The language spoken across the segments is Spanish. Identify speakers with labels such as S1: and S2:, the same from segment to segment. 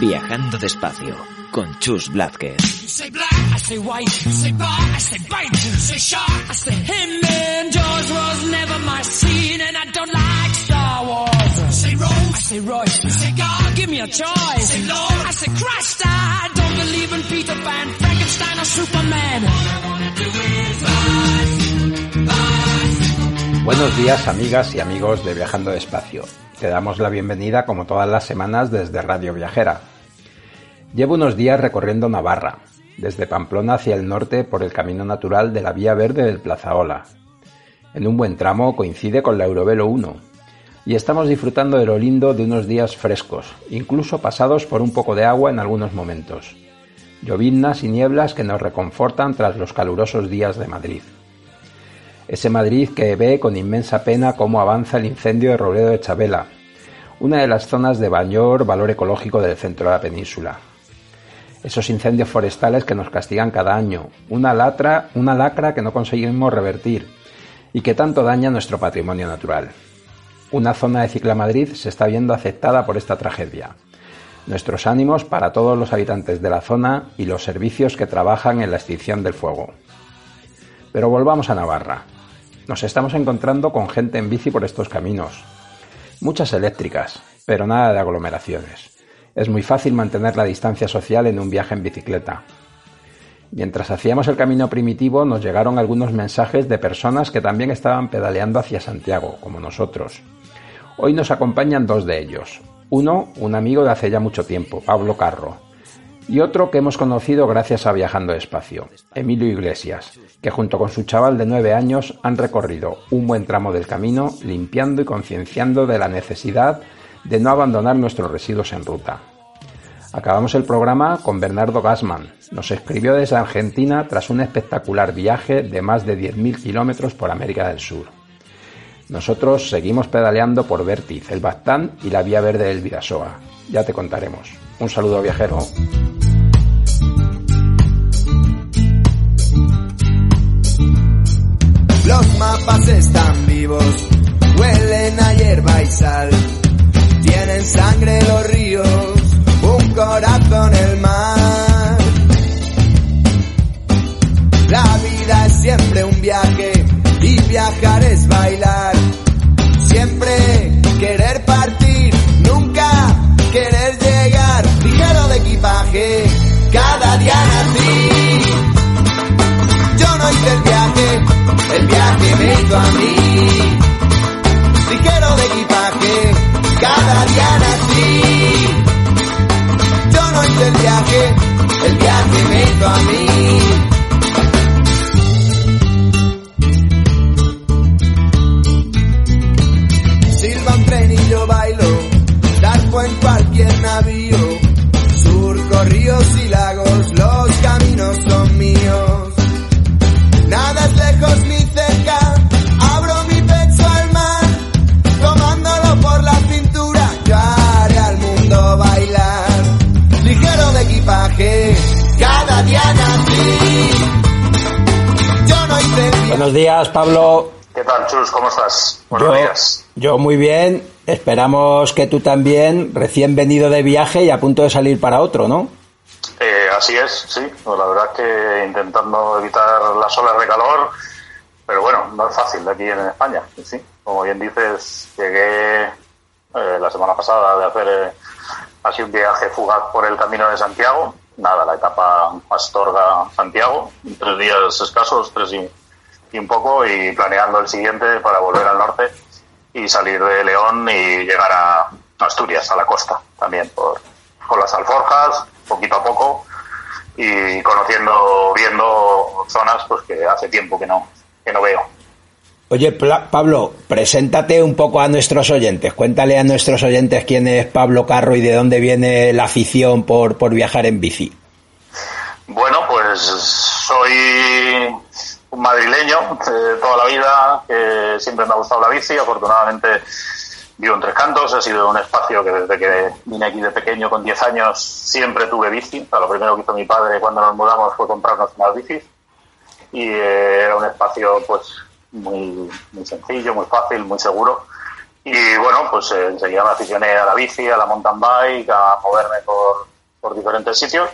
S1: Viajando despacio con Chus Blázquez.
S2: Buenos días amigas y amigos de Viajando Despacio. Te damos la bienvenida como todas las semanas desde Radio Viajera. Llevo unos días recorriendo Navarra, desde Pamplona hacia el norte por el camino natural de la Vía Verde del Plazaola. En un buen tramo coincide con la Eurovelo 1 y estamos disfrutando de lo lindo de unos días frescos, incluso pasados por un poco de agua en algunos momentos. Lloviznas y nieblas que nos reconfortan tras los calurosos días de Madrid. Ese Madrid que ve con inmensa pena cómo avanza el incendio de Robledo de Chabela, una de las zonas de mayor valor ecológico del centro de la península. Esos incendios forestales que nos castigan cada año, una, latra, una lacra que no conseguimos revertir y que tanto daña nuestro patrimonio natural. Una zona de Ciclamadrid se está viendo afectada por esta tragedia. Nuestros ánimos para todos los habitantes de la zona y los servicios que trabajan en la extinción del fuego. Pero volvamos a Navarra. Nos estamos encontrando con gente en bici por estos caminos. Muchas eléctricas, pero nada de aglomeraciones. Es muy fácil mantener la distancia social en un viaje en bicicleta. Mientras hacíamos el camino primitivo nos llegaron algunos mensajes de personas que también estaban pedaleando hacia Santiago, como nosotros. Hoy nos acompañan dos de ellos. Uno, un amigo de hace ya mucho tiempo, Pablo Carro, y otro que hemos conocido gracias a Viajando Despacio, Emilio Iglesias, que junto con su chaval de nueve años han recorrido un buen tramo del camino limpiando y concienciando de la necesidad de no abandonar nuestros residuos en ruta. Acabamos el programa con Bernardo Gassman. Nos escribió desde Argentina tras un espectacular viaje de más de 10.000 kilómetros por América del Sur. Nosotros seguimos pedaleando por Vértiz, el Bastán y la Vía Verde del Vidasoa. Ya te contaremos. Un saludo viajero.
S3: Los mapas están vivos, huelen a hierba y sal. Tienen sangre los ríos, un corazón el mar. La vida es siempre un viaje y viajar es bailar. Siempre querer partir, nunca querer llegar. Ligero de equipaje, cada día nací. Yo no hice el viaje, el viaje me hizo a mí. Día nací. Yo no hice el viaje, el viaje me hizo a mí. Silba un tren y yo bailo, darpo en cualquier navío. Surco ríos y lagos, los
S2: Buenos días, Pablo.
S4: ¿Qué tal, Chus? ¿Cómo estás? Buenos
S2: Yo,
S4: días.
S2: yo muy bien. Esperamos que tú también, recién venido de viaje y a punto de salir para otro, ¿no?
S4: Eh, así es, sí. Pues la verdad que intentando evitar las olas de calor, pero bueno, no es fácil aquí en España. Sí, como bien dices, llegué eh, la semana pasada de hacer eh, así un viaje fugaz por el camino de Santiago. Nada, la etapa Astorga-Santiago, tres días escasos, tres y, y un poco, y planeando el siguiente para volver al norte y salir de León y llegar a Asturias, a la costa, también por, por las alforjas, poquito a poco, y conociendo, viendo zonas pues que hace tiempo que no, que no veo.
S2: Oye, Pablo, preséntate un poco a nuestros oyentes. Cuéntale a nuestros oyentes quién es Pablo Carro y de dónde viene la afición por, por viajar en bici.
S4: Bueno, pues soy un madrileño de toda la vida, que siempre me ha gustado la bici. Afortunadamente vivo en Tres Cantos, ha sido un espacio que desde que vine aquí de pequeño con 10 años siempre tuve bici. Lo primero que hizo mi padre cuando nos mudamos fue comprarnos unas bicis y eh, era un espacio pues muy, muy sencillo, muy fácil, muy seguro. Y bueno, pues eh, enseguida me aficioné a la bici, a la mountain bike, a moverme por, por diferentes sitios.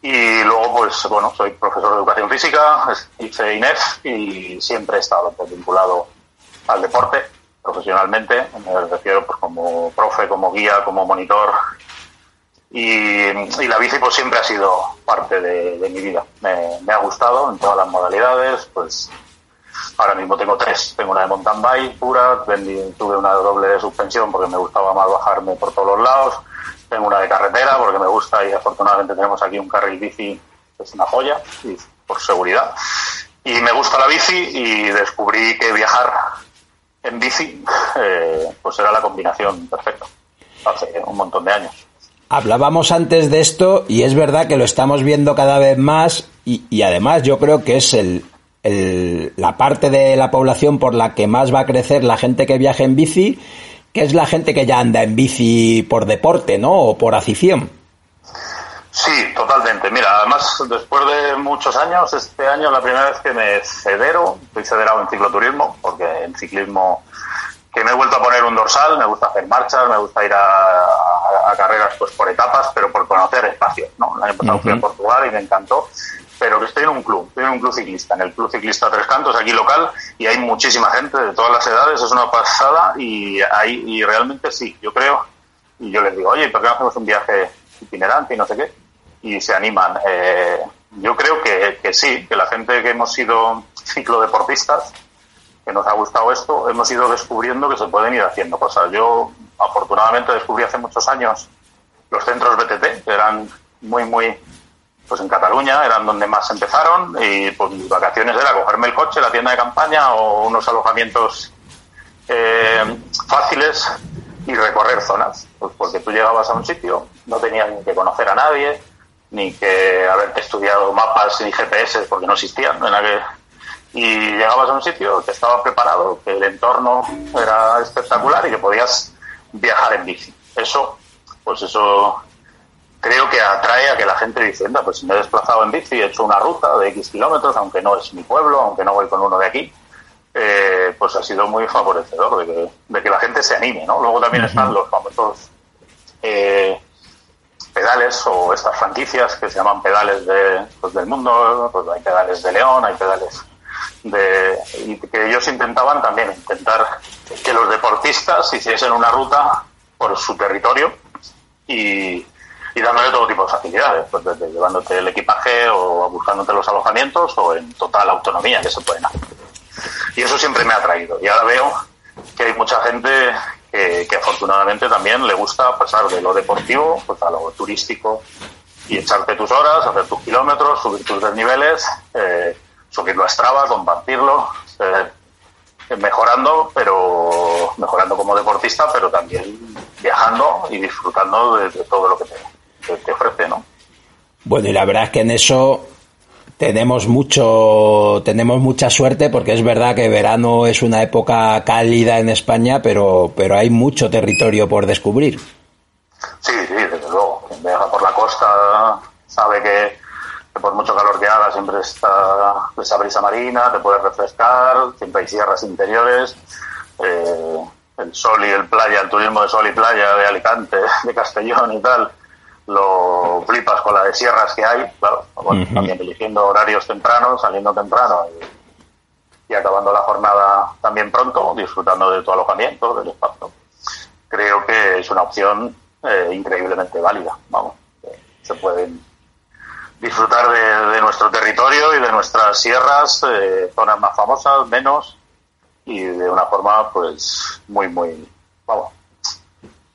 S4: Y luego, pues bueno, soy profesor de educación física, hice INEF y siempre he estado pues, vinculado al deporte profesionalmente. Me refiero pues, como profe, como guía, como monitor. Y, la bici pues siempre ha sido parte de, mi vida. Me, ha gustado en todas las modalidades, pues ahora mismo tengo tres. Tengo una de mountain bike pura, tuve una doble de suspensión porque me gustaba más bajarme por todos los lados tengo una de carretera porque me gusta y afortunadamente tenemos aquí un carril bici que es una joya y por seguridad. Y me gusta la bici y descubrí que viajar en bici eh, pues era la combinación perfecta hace un montón de años.
S2: Hablábamos antes de esto y es verdad que lo estamos viendo cada vez más y, y además yo creo que es el, el, la parte de la población por la que más va a crecer la gente que viaja en bici que es la gente que ya anda en bici por deporte, ¿no? O por afición.
S4: Sí, totalmente. Mira, además, después de muchos años, este año es la primera vez que me cedero, estoy cederado en cicloturismo, porque en ciclismo que me he vuelto a poner un dorsal, me gusta hacer marchas, me gusta ir a, carreras pues por etapas, pero por conocer espacios, ¿no? El año pasado fui a Portugal y me encantó pero que estoy en un club, estoy en un club ciclista, en el Club Ciclista Tres Cantos, aquí local, y hay muchísima gente de todas las edades, es una pasada, y, hay, y realmente sí, yo creo, y yo les digo, oye, ¿por qué no hacemos un viaje itinerante y no sé qué? Y se animan. Eh, yo creo que, que sí, que la gente que hemos sido ciclodeportistas, que nos ha gustado esto, hemos ido descubriendo que se pueden ir haciendo cosas. Yo, afortunadamente, descubrí hace muchos años los centros BTT, que eran muy, muy pues en Cataluña eran donde más empezaron y pues mis vacaciones era cogerme el coche, la tienda de campaña o unos alojamientos eh, fáciles y recorrer zonas. Pues porque tú llegabas a un sitio, no tenías ni que conocer a nadie, ni que haberte estudiado mapas ni GPS porque no existían. y llegabas a un sitio que estaba preparado, que el entorno era espectacular y que podías viajar en bici. Eso, pues eso creo que atrae a que la gente dice, pues si me he desplazado en bici, he hecho una ruta de X kilómetros, aunque no es mi pueblo, aunque no voy con uno de aquí, eh, pues ha sido muy favorecedor de que, la gente se anime, ¿no? Luego también están los famosos eh, pedales o estas franquicias que se llaman pedales de, pues, del mundo, pues hay pedales de León, hay pedales de... y que ellos intentaban también intentar que los deportistas hiciesen una ruta por su territorio y y dándole todo tipo de facilidades, pues desde llevándote el equipaje o buscándote los alojamientos o en total autonomía que se pueden hacer. Y eso siempre me ha atraído. Y ahora veo que hay mucha gente que, afortunadamente también le gusta pasar de lo deportivo pues a lo turístico y echarte tus horas, hacer tus kilómetros, subir tus desniveles, eh, subirlo a Strava, compartirlo, eh, mejorando, pero mejorando como deportista, pero también viajando y disfrutando de, de todo lo que tengo te ofrece, ¿no?
S2: Bueno, y la verdad es que en eso tenemos mucho, tenemos mucha suerte porque es verdad que verano es una época cálida en España, pero, pero hay mucho territorio por descubrir.
S4: Sí, sí, desde luego. Quien viaja por la costa sabe que, por mucho calor que haga siempre está esa brisa marina, te puedes refrescar, siempre hay sierras interiores. Eh, el sol y el playa, el turismo de sol y playa de Alicante, de Castellón y tal, lo flipas con la de sierras que hay, claro, también eligiendo horarios tempranos, saliendo temprano y, acabando la jornada también pronto, disfrutando de tu alojamiento, del espacio. Creo que es una opción eh, increíblemente válida, vamos, se pueden disfrutar de, nuestro territorio y de nuestras sierras, eh, zonas más famosas, menos, y de una forma pues muy, muy, vamos,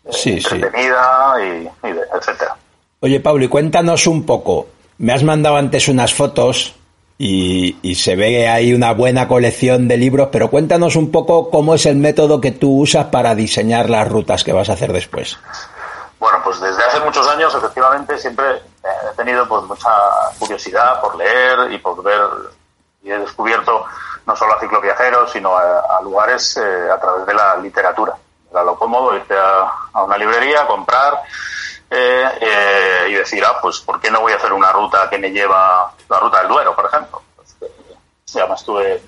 S2: sí,
S4: entretenida y, y etcétera.
S2: Oye, Pablo, y cuéntanos un poco. Me has mandado antes unas fotos y, se ve ahí una buena colección de libros, pero cuéntanos un poco cómo es el método que tú usas para diseñar las rutas que vas a hacer después.
S4: Bueno, pues desde hace muchos años, efectivamente, siempre he tenido pues mucha curiosidad por leer y por ver Y he descubierto no solo a cicloviajeros, sino a, lugares eh, a través de la literatura. Era lo cómodo irte a, una librería, comprar eh, eh, y decir, ah, pues ¿por qué no voy a hacer una ruta que me lleva la ruta del Duero, por ejemplo? Pues, ya me estuve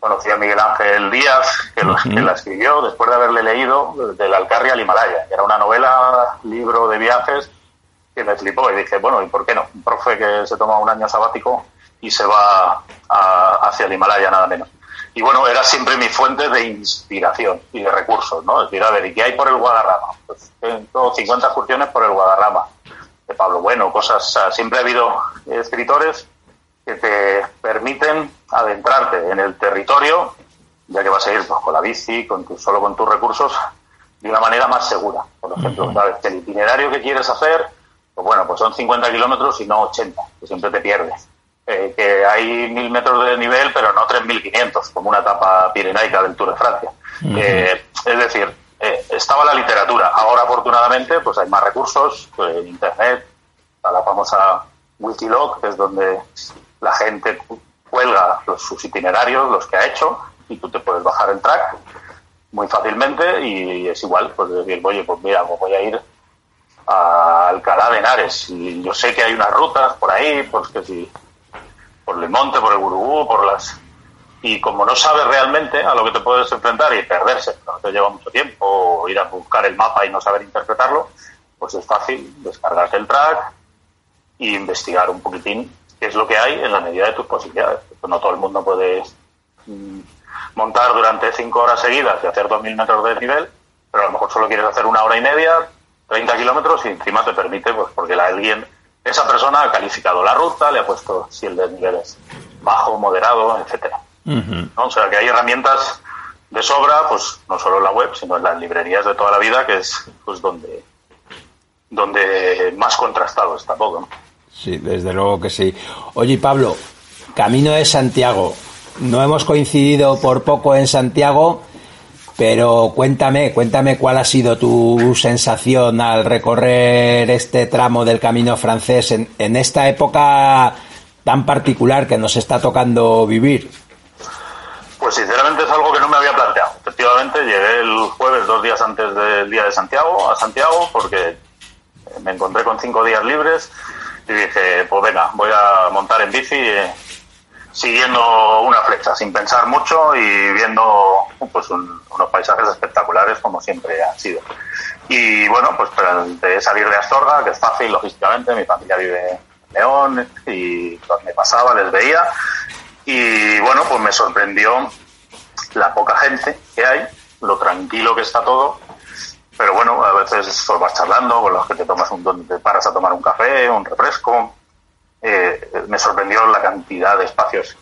S4: conocí a Miguel Ángel Díaz, que, la escribió después de haberle leído del Alcarria al Himalaya, que era una novela, libro de viajes que me flipó y dije, bueno, ¿y por qué no? Un profe que se toma un año sabático y se va hacia el Himalaya nada menos. Y bueno, era siempre mi fuente de inspiración y de recursos, ¿no? Es decir, a ver, ¿y qué hay por el Guadarrama? Pues tengo 50 excursiones por el Guadarrama, de Pablo Bueno, cosas, siempre ha habido escritores que te permiten adentrarte en el territorio, ya que vas a ir pues, con la bici, con solo con tus recursos, de una manera más segura. Por ejemplo, sabes el itinerario que quieres hacer, pues bueno, pues son 50 kilómetros y no 80, que siempre te pierdes. Eh, que hay mil metros de nivel, pero no 3.500, como una etapa pirenaica del Tour de Francia. Eh, es decir, eh, estaba la literatura. Ahora, afortunadamente, pues hay más recursos pues, en Internet, a la famosa Wikilog, que es donde la gente cuelga los, sus itinerarios, los que ha hecho, y tú te puedes bajar el track muy fácilmente y es igual, pues decir, oye, pues mira, pues voy a ir a Alcalá de Henares y yo sé que hay unas rutas por ahí, pues que si por el monte, por el Gurugú, por las... Y como no sabes realmente a lo que te puedes enfrentar y perderse, no te lleva mucho tiempo, o ir a buscar el mapa y no saber interpretarlo, pues es fácil descargarte el track e investigar un poquitín qué es lo que hay en la medida de tus posibilidades. No todo el mundo puede mm, montar durante cinco horas seguidas y hacer dos mil metros de nivel, pero a lo mejor solo quieres hacer una hora y media, 30 kilómetros y encima te permite, pues porque la alguien esa persona ha calificado la ruta, le ha puesto si el desnivel es bajo, moderado, etcétera. O sea que hay herramientas de sobra, pues no solo en la web, sino en las librerías de toda la vida, que es pues donde, donde más contrastado está todo.
S2: Sí, desde luego que sí. Oye, Pablo, Camino de Santiago. No hemos coincidido por poco en Santiago, pero cuéntame, cuéntame cuál ha sido tu sensación al recorrer este tramo del camino francés en, esta época tan particular que nos está tocando vivir.
S4: Pues sinceramente es algo que no me había planteado. Efectivamente, llegué el jueves, dos días antes del día de Santiago, a Santiago, porque me encontré con cinco días libres y dije, pues venga, voy a montar en bici siguiendo una flecha, sin pensar mucho y viendo pues unos paisajes espectaculares como siempre han sido. Y bueno, pues de salir de Astorga, que es fácil logísticamente, mi familia vive en León y me pasaba, les veía y bueno, pues me sorprendió la poca gente que hay, lo tranquilo que está todo, pero bueno, a veces pues vas charlando con los que te tomas un, te paras a tomar un café, un refresco, eh, me sorprendió la cantidad de espacios,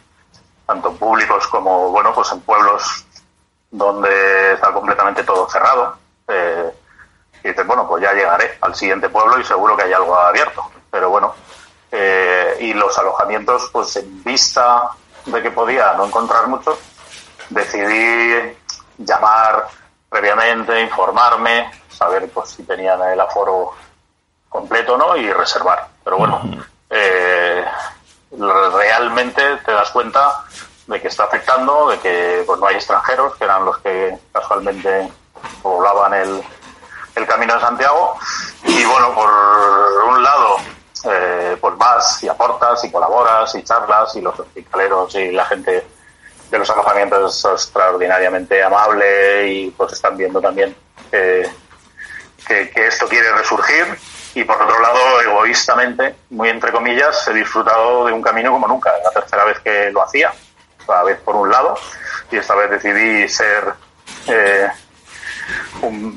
S4: tanto públicos como, bueno, pues en pueblos donde está completamente todo cerrado. Eh, y dices, bueno, pues ya llegaré al siguiente pueblo y seguro que hay algo abierto. Pero bueno, eh, y los alojamientos, pues en vista de que podía no encontrar muchos, decidí llamar previamente, informarme, saber pues si tenían el aforo completo no y reservar. Pero bueno, eh, realmente te das cuenta de que está afectando, de que pues, no hay extranjeros, que eran los que casualmente poblaban el, el camino de Santiago. Y bueno, por un lado, eh, pues vas y aportas y colaboras y charlas y los hospitaleros y la gente de los alojamientos es extraordinariamente amable y pues están viendo también que, que esto quiere resurgir y por otro lado, egoístamente, muy entre comillas, he disfrutado de un camino como nunca. Es la tercera vez que lo hacía, cada vez por un lado, y esta vez decidí ser, eh,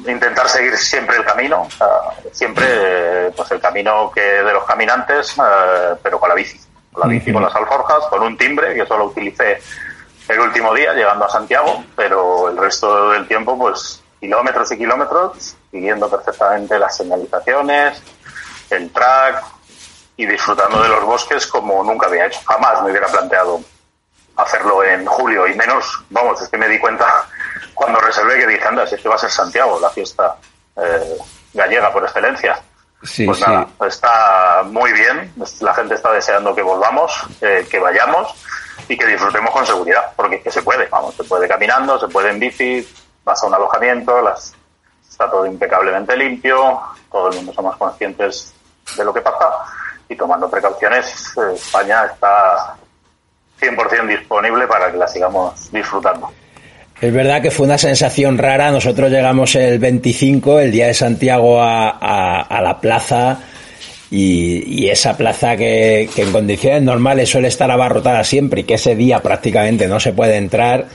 S4: intentar seguir siempre el camino, siempre pues el camino que de los caminantes, eh, pero con la bici, con la bici, con las alforjas, con un timbre que solo utilicé el último día llegando a Santiago, pero el resto del tiempo, pues kilómetros y kilómetros, siguiendo perfectamente las señalizaciones, el track y disfrutando de los bosques como nunca había hecho. Jamás me hubiera planteado hacerlo en julio y menos, vamos, es que me di cuenta cuando reservé que dije, anda, si es que va a ser Santiago, la fiesta eh, gallega por excelencia. pues nada, está muy bien, la gente está deseando que volvamos, que vayamos y que disfrutemos con seguridad, porque es que se puede, vamos, se puede caminando, se puede en bici, vas a un alojamiento, las, está todo impecablemente limpio, todo el mundo somos conscientes de lo que pasa y tomando precauciones, eh, España está 100% disponible para que la sigamos disfrutando.
S2: Es verdad que fue una sensación rara. Nosotros llegamos el 25, el día de Santiago, a, la plaza. Y, y esa plaza que, que, en condiciones normales suele estar abarrotada siempre y que ese día prácticamente no se puede entrar,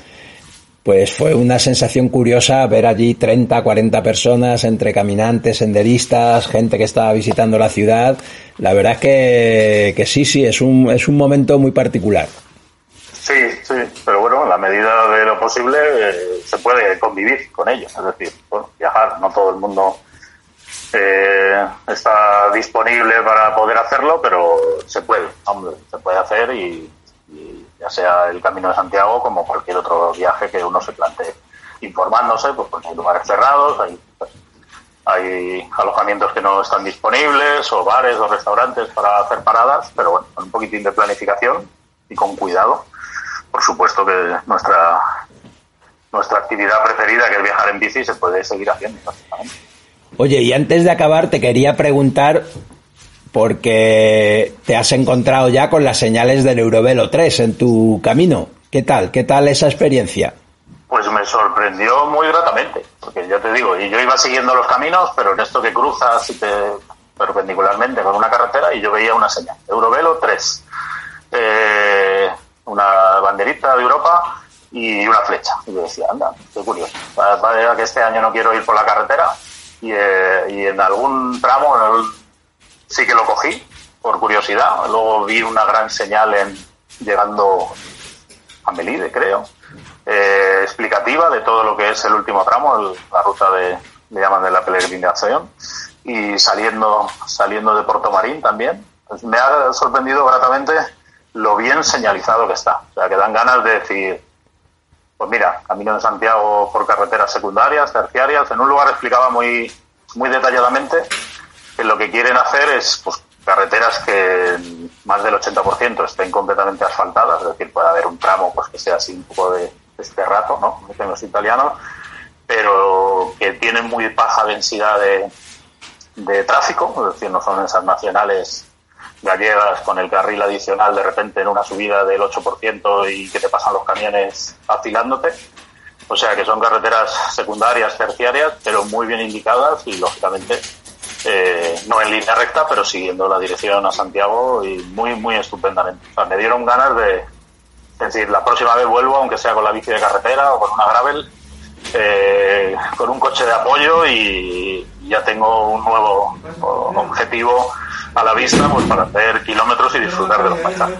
S2: pues fue una sensación curiosa ver allí 30, 40 personas entre caminantes, senderistas, gente que estaba visitando la ciudad. La verdad es que, que sí, sí, es un, es un momento muy particular.
S4: Sí, sí, pero bueno, en la medida de lo posible eh, se puede convivir con ellos. Es decir, bueno, viajar, no todo el mundo eh, está disponible para poder hacerlo, pero se puede, hombre, se puede hacer y, ya sea el Camino de Santiago como cualquier otro viaje que uno se plantee. Informándose, pues porque hay lugares cerrados, hay, hay alojamientos que no están disponibles, o bares o restaurantes para hacer paradas, pero bueno, con un poquitín de planificación y con cuidado por supuesto que nuestra nuestra actividad preferida, que es viajar en bici, se puede seguir haciendo.
S2: Oye, y antes de acabar, te quería preguntar, porque te has encontrado ya con las señales del Eurovelo 3 en tu camino. ¿Qué tal? ¿Qué tal esa experiencia?
S4: Pues me sorprendió muy gratamente, porque ya te digo, y yo iba siguiendo los caminos, pero en esto que cruzas perpendicularmente con una carretera y yo veía una señal, Eurovelo 3. Eh, una banderita de Europa y una flecha. Y yo decía, anda, qué curioso. Vaya que este año no quiero ir por la carretera y, eh, y en algún tramo sí que lo cogí por curiosidad. Luego vi una gran señal en llegando a Melide, creo, eh, explicativa de todo lo que es el último tramo, la ruta de, le llaman de la peregrinación, y saliendo, saliendo de Puerto Marín también. Pues me ha sorprendido gratamente lo bien señalizado que está. O sea, que dan ganas de decir, pues mira, Camino de Santiago por carreteras secundarias, terciarias. En un lugar explicaba muy, muy detalladamente que lo que quieren hacer es pues, carreteras que más del 80% estén completamente asfaltadas, es decir, puede haber un tramo pues que sea así un poco de, este rato, ¿no? Como los italianos, pero que tienen muy baja densidad de, de tráfico, es decir, no son esas nacionales gallegas con el carril adicional de repente en una subida del 8% y que te pasan los camiones afilándote. O sea que son carreteras secundarias, terciarias, pero muy bien indicadas y lógicamente eh, no en línea recta, pero siguiendo la dirección a Santiago y muy, muy estupendamente. Me dieron ganas de, decir, la próxima vez vuelvo, aunque sea con la bici de carretera o con una gravel, eh, con un coche de apoyo y ya tengo un nuevo objetivo a la vista pues para hacer kilómetros y disfrutar de los paisajes.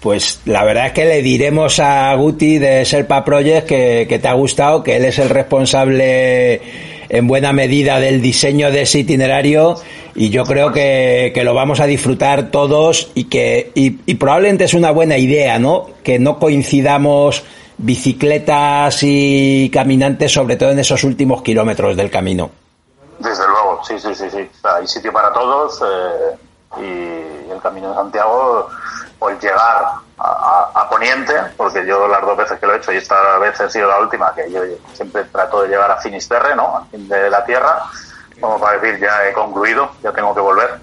S2: Pues la verdad es que le diremos a Guti de Serpa Project que te ha gustado, que él es el responsable en buena medida del diseño de ese itinerario y yo creo que, que lo vamos a disfrutar todos y que y, y, probablemente es una buena idea, ¿no? Que no coincidamos bicicletas y caminantes, sobre todo en esos últimos kilómetros del camino.
S4: Desde luego, sí, sí, sí, sí. hay sitio para todos eh, y el Camino de Santiago, pues llegar a, a, Poniente, porque yo las dos veces que lo he hecho y esta vez ha sido la última, que yo siempre trato de llegar a Finisterre, ¿no? Al fin de la tierra, como para decir ya he concluido, ya tengo que volver.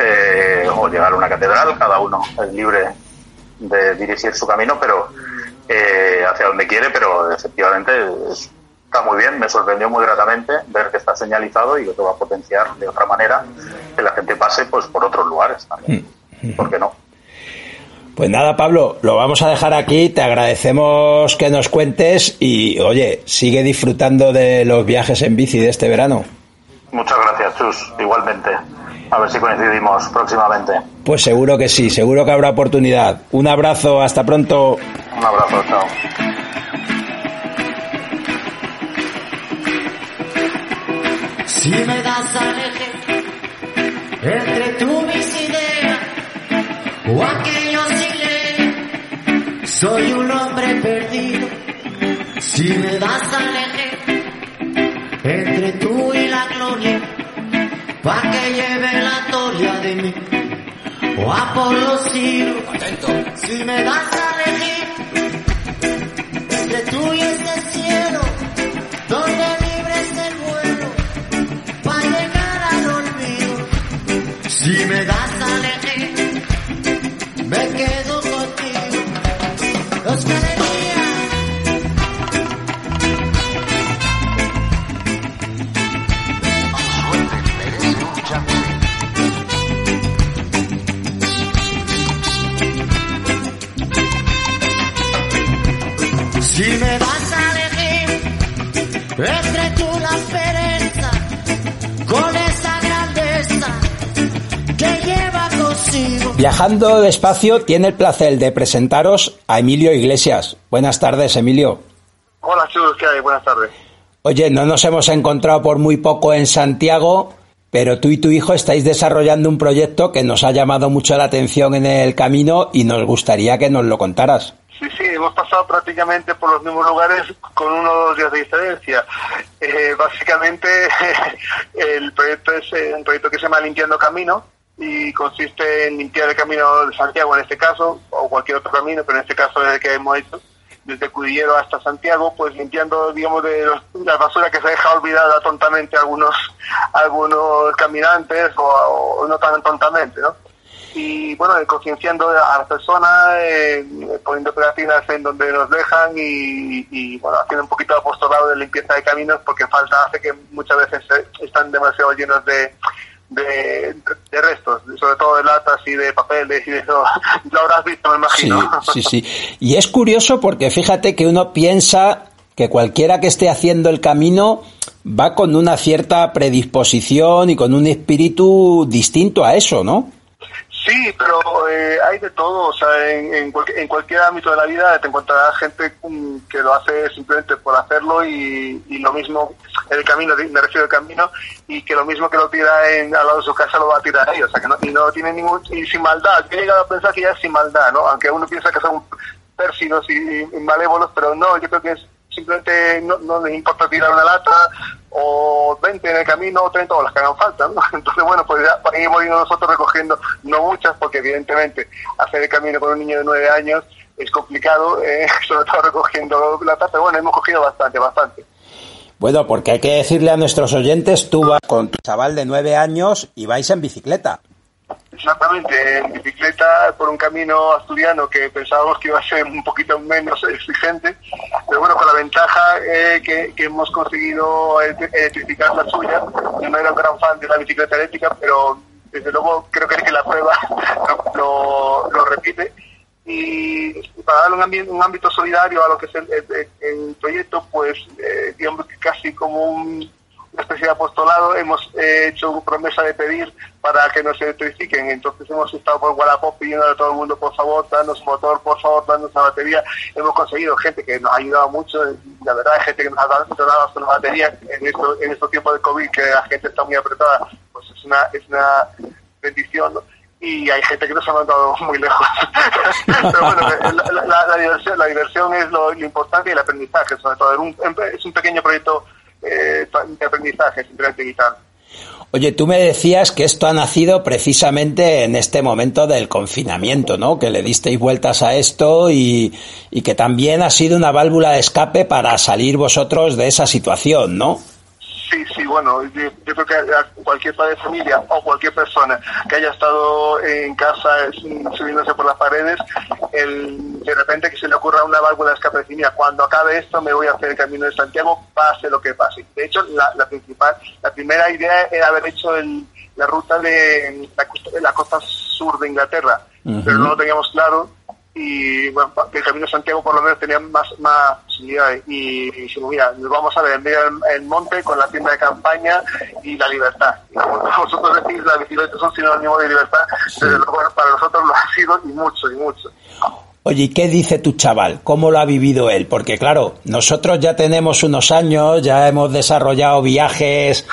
S4: Eh, o llegar a una catedral, cada uno es libre de dirigir su camino, pero eh, hacia donde quiere, pero efectivamente es está muy bien, me sorprendió muy gratamente ver que está señalizado y que va a potenciar de otra manera que la gente pase pues por otros lugares también. Mm. ¿Por qué no?
S2: Pues nada, Pablo, lo vamos a dejar aquí. Te agradecemos que nos cuentes y, oye, sigue disfrutando de los viajes en bici de este verano.
S4: Muchas gracias, Chus. Igualmente. A ver si coincidimos próximamente.
S2: Pues seguro que sí, seguro que habrá oportunidad. Un abrazo, hasta pronto.
S4: Un abrazo, chao.
S5: Si me das a elegir entre tú mis ideas o aquello sin soy un hombre perdido. Si me das a elegir entre tú y la gloria, pa' que lleve la gloria de mí,
S6: o Apolo Ciro. Si me das a elegir
S2: Viajando despacio tiene el placer de presentaros a Emilio Iglesias. Buenas tardes, Emilio.
S7: Hola, chicos, ¿qué hay? Buenas tardes.
S2: Oye, no nos hemos encontrado por muy poco en Santiago, pero tú y tu hijo estáis desarrollando un proyecto que nos ha llamado mucho la atención en el camino y nos gustaría que nos lo contaras.
S7: Sí, sí, hemos pasado prácticamente por los mismos lugares con uno o dos días de diferencia. Eh, básicamente, el proyecto es eh, un proyecto que se llama Limpiando Camino y consiste en limpiar el camino de Santiago en este caso, o cualquier otro camino, pero en este caso es el que hemos hecho, desde Cudillero hasta Santiago, pues limpiando, digamos, de los- la basura que se deja olvidada tontamente algunos, algunos caminantes o, no tan tontamente, ¿no? y bueno, concienciando a las personas, eh, poniendo pegatinas en donde nos dejan y, y, bueno, haciendo un poquito de apostolado de limpieza de caminos porque falta hace que muchas veces están demasiado llenos de, de, de restos, sobre todo de latas y de papeles y de eso. Lo habrás visto, me
S2: Sí,
S7: imagino.
S2: sí, sí. Y es curioso porque fíjate que uno piensa que cualquiera que esté haciendo el camino va con una cierta predisposición y con un espíritu distinto a eso, ¿no?
S7: Sí, pero eh, hay de todo, o sea, en, en, cualquier, ámbito de la vida te encontrarás gente que lo hace simplemente por hacerlo y, y lo mismo el camino, me refiero al camino, y que lo mismo que lo tira en, al lado de su casa lo va a tirar ahí, o sea, que no, y no tiene ningún, y sin maldad, yo he llegado a pensar que ya es sin maldad, ¿no? Aunque uno piensa que son pérfidos y, y malévolos, pero no, yo creo que es simplemente no, les importa tirar una lata o 20 en el camino o 30 o las que hagan falta. Entonces, bueno, pues ya para ir nosotros recogiendo, no muchas, porque evidentemente hacer el camino con un niño de 9 años es complicado, eh, sobre todo recogiendo lata, pero bueno, hemos cogido bastante, bastante.
S2: Bueno, porque hay que decirle a nuestros oyentes, tú vas con tu chaval de nueve años y vais en bicicleta.
S7: Exactamente, en bicicleta por un camino asturiano que pensábamos que iba a ser un poquito menos exigente, pero bueno, con la ventaja eh, que, hemos conseguido electrificar la suya. Yo no era un gran fan de la bicicleta eléctrica, pero desde luego creo que, la prueba lo, repite. Y para darle un, ambiente, un ámbito solidario a lo que es el, el, el proyecto, pues eh, digamos que casi como un, una especie de apostolado, hemos eh, hecho promesa de pedir para que nos electrifiquen. Entonces hemos estado por Wallapop pidiendo a todo el mundo, por favor, danos motor, por favor, danos la batería. Hemos conseguido gente que nos ha ayudado mucho, la verdad, hay gente que nos ha donado hasta la batería en, esto, en estos tiempos de COVID, que la gente está muy apretada, pues es una, es una bendición, ¿no? y hay gente que nos ha mandado muy lejos. Pero bueno, la, la, la, diversión, la diversión es lo, lo, importante y el aprendizaje, sobre todo. Es un, es un pequeño proyecto eh.
S2: Oye, tú me decías que esto ha nacido precisamente en este momento del confinamiento, ¿no? Que le disteis vueltas a esto y que también ha sido una válvula de escape para salir vosotros de esa situación, ¿no?
S7: Sí, sí, bueno, yo, yo, creo que a cualquier padre de familia o cualquier persona que haya estado en casa subiéndose por las paredes, el, de repente que se le ocurra una válvula de escape y mira, cuando acabe esto me voy a hacer el camino de Santiago, pase lo que pase. De hecho, la, la principal, la primera idea era haber hecho el, la ruta de la, costa, la costa sur de Inglaterra, uh -huh. pero no lo teníamos claro y bueno, el Camino de Santiago por lo menos tenía más, más posibilidades y, y dijimos, mira, nos vamos a ver en medio del monte con la tienda de campaña y la libertad. Y como vosotros decís, las bicicletas son sinónimo de libertad, sí. pero bueno, para nosotros lo ha sido y mucho, y mucho.
S2: Oye, ¿y qué dice tu chaval? ¿Cómo lo ha vivido él? Porque claro, nosotros ya tenemos unos años, ya hemos desarrollado viajes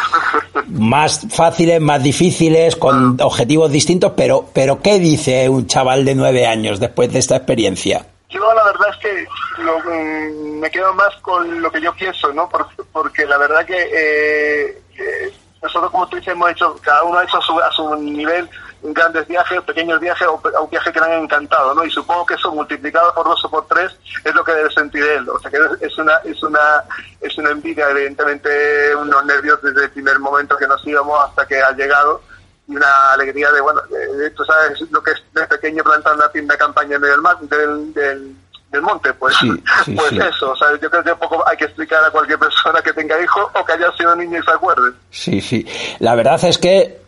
S2: más fáciles, más difíciles, con objetivos distintos, pero, pero ¿qué dice un chaval de nueve años después de esta experiencia?
S7: Yo la verdad es que lo, mm, me quedo más con lo que yo pienso, ¿no? Porque, porque la verdad que eh, eh, nosotros, como tú dices, hemos hecho, cada uno ha hecho a su, a su nivel grandes viajes, pequeños viajes o, un viaje que le han encantado, ¿no? Y supongo que eso multiplicado por dos o por tres es lo que debe sentir él. O sea que es una, es una, es una envidia, evidentemente, unos nervios desde el primer momento que nos íbamos hasta que ha llegado y una alegría de, bueno, de, tú sabes lo que es de pequeño plantar una tienda campaña en medio del mar, del, del, del monte, pues, pues eso, o sea, yo creo que poco hay que explicar a cualquier persona que tenga hijos o que haya sido niño y se acuerde.
S2: Sí, sí, la verdad es que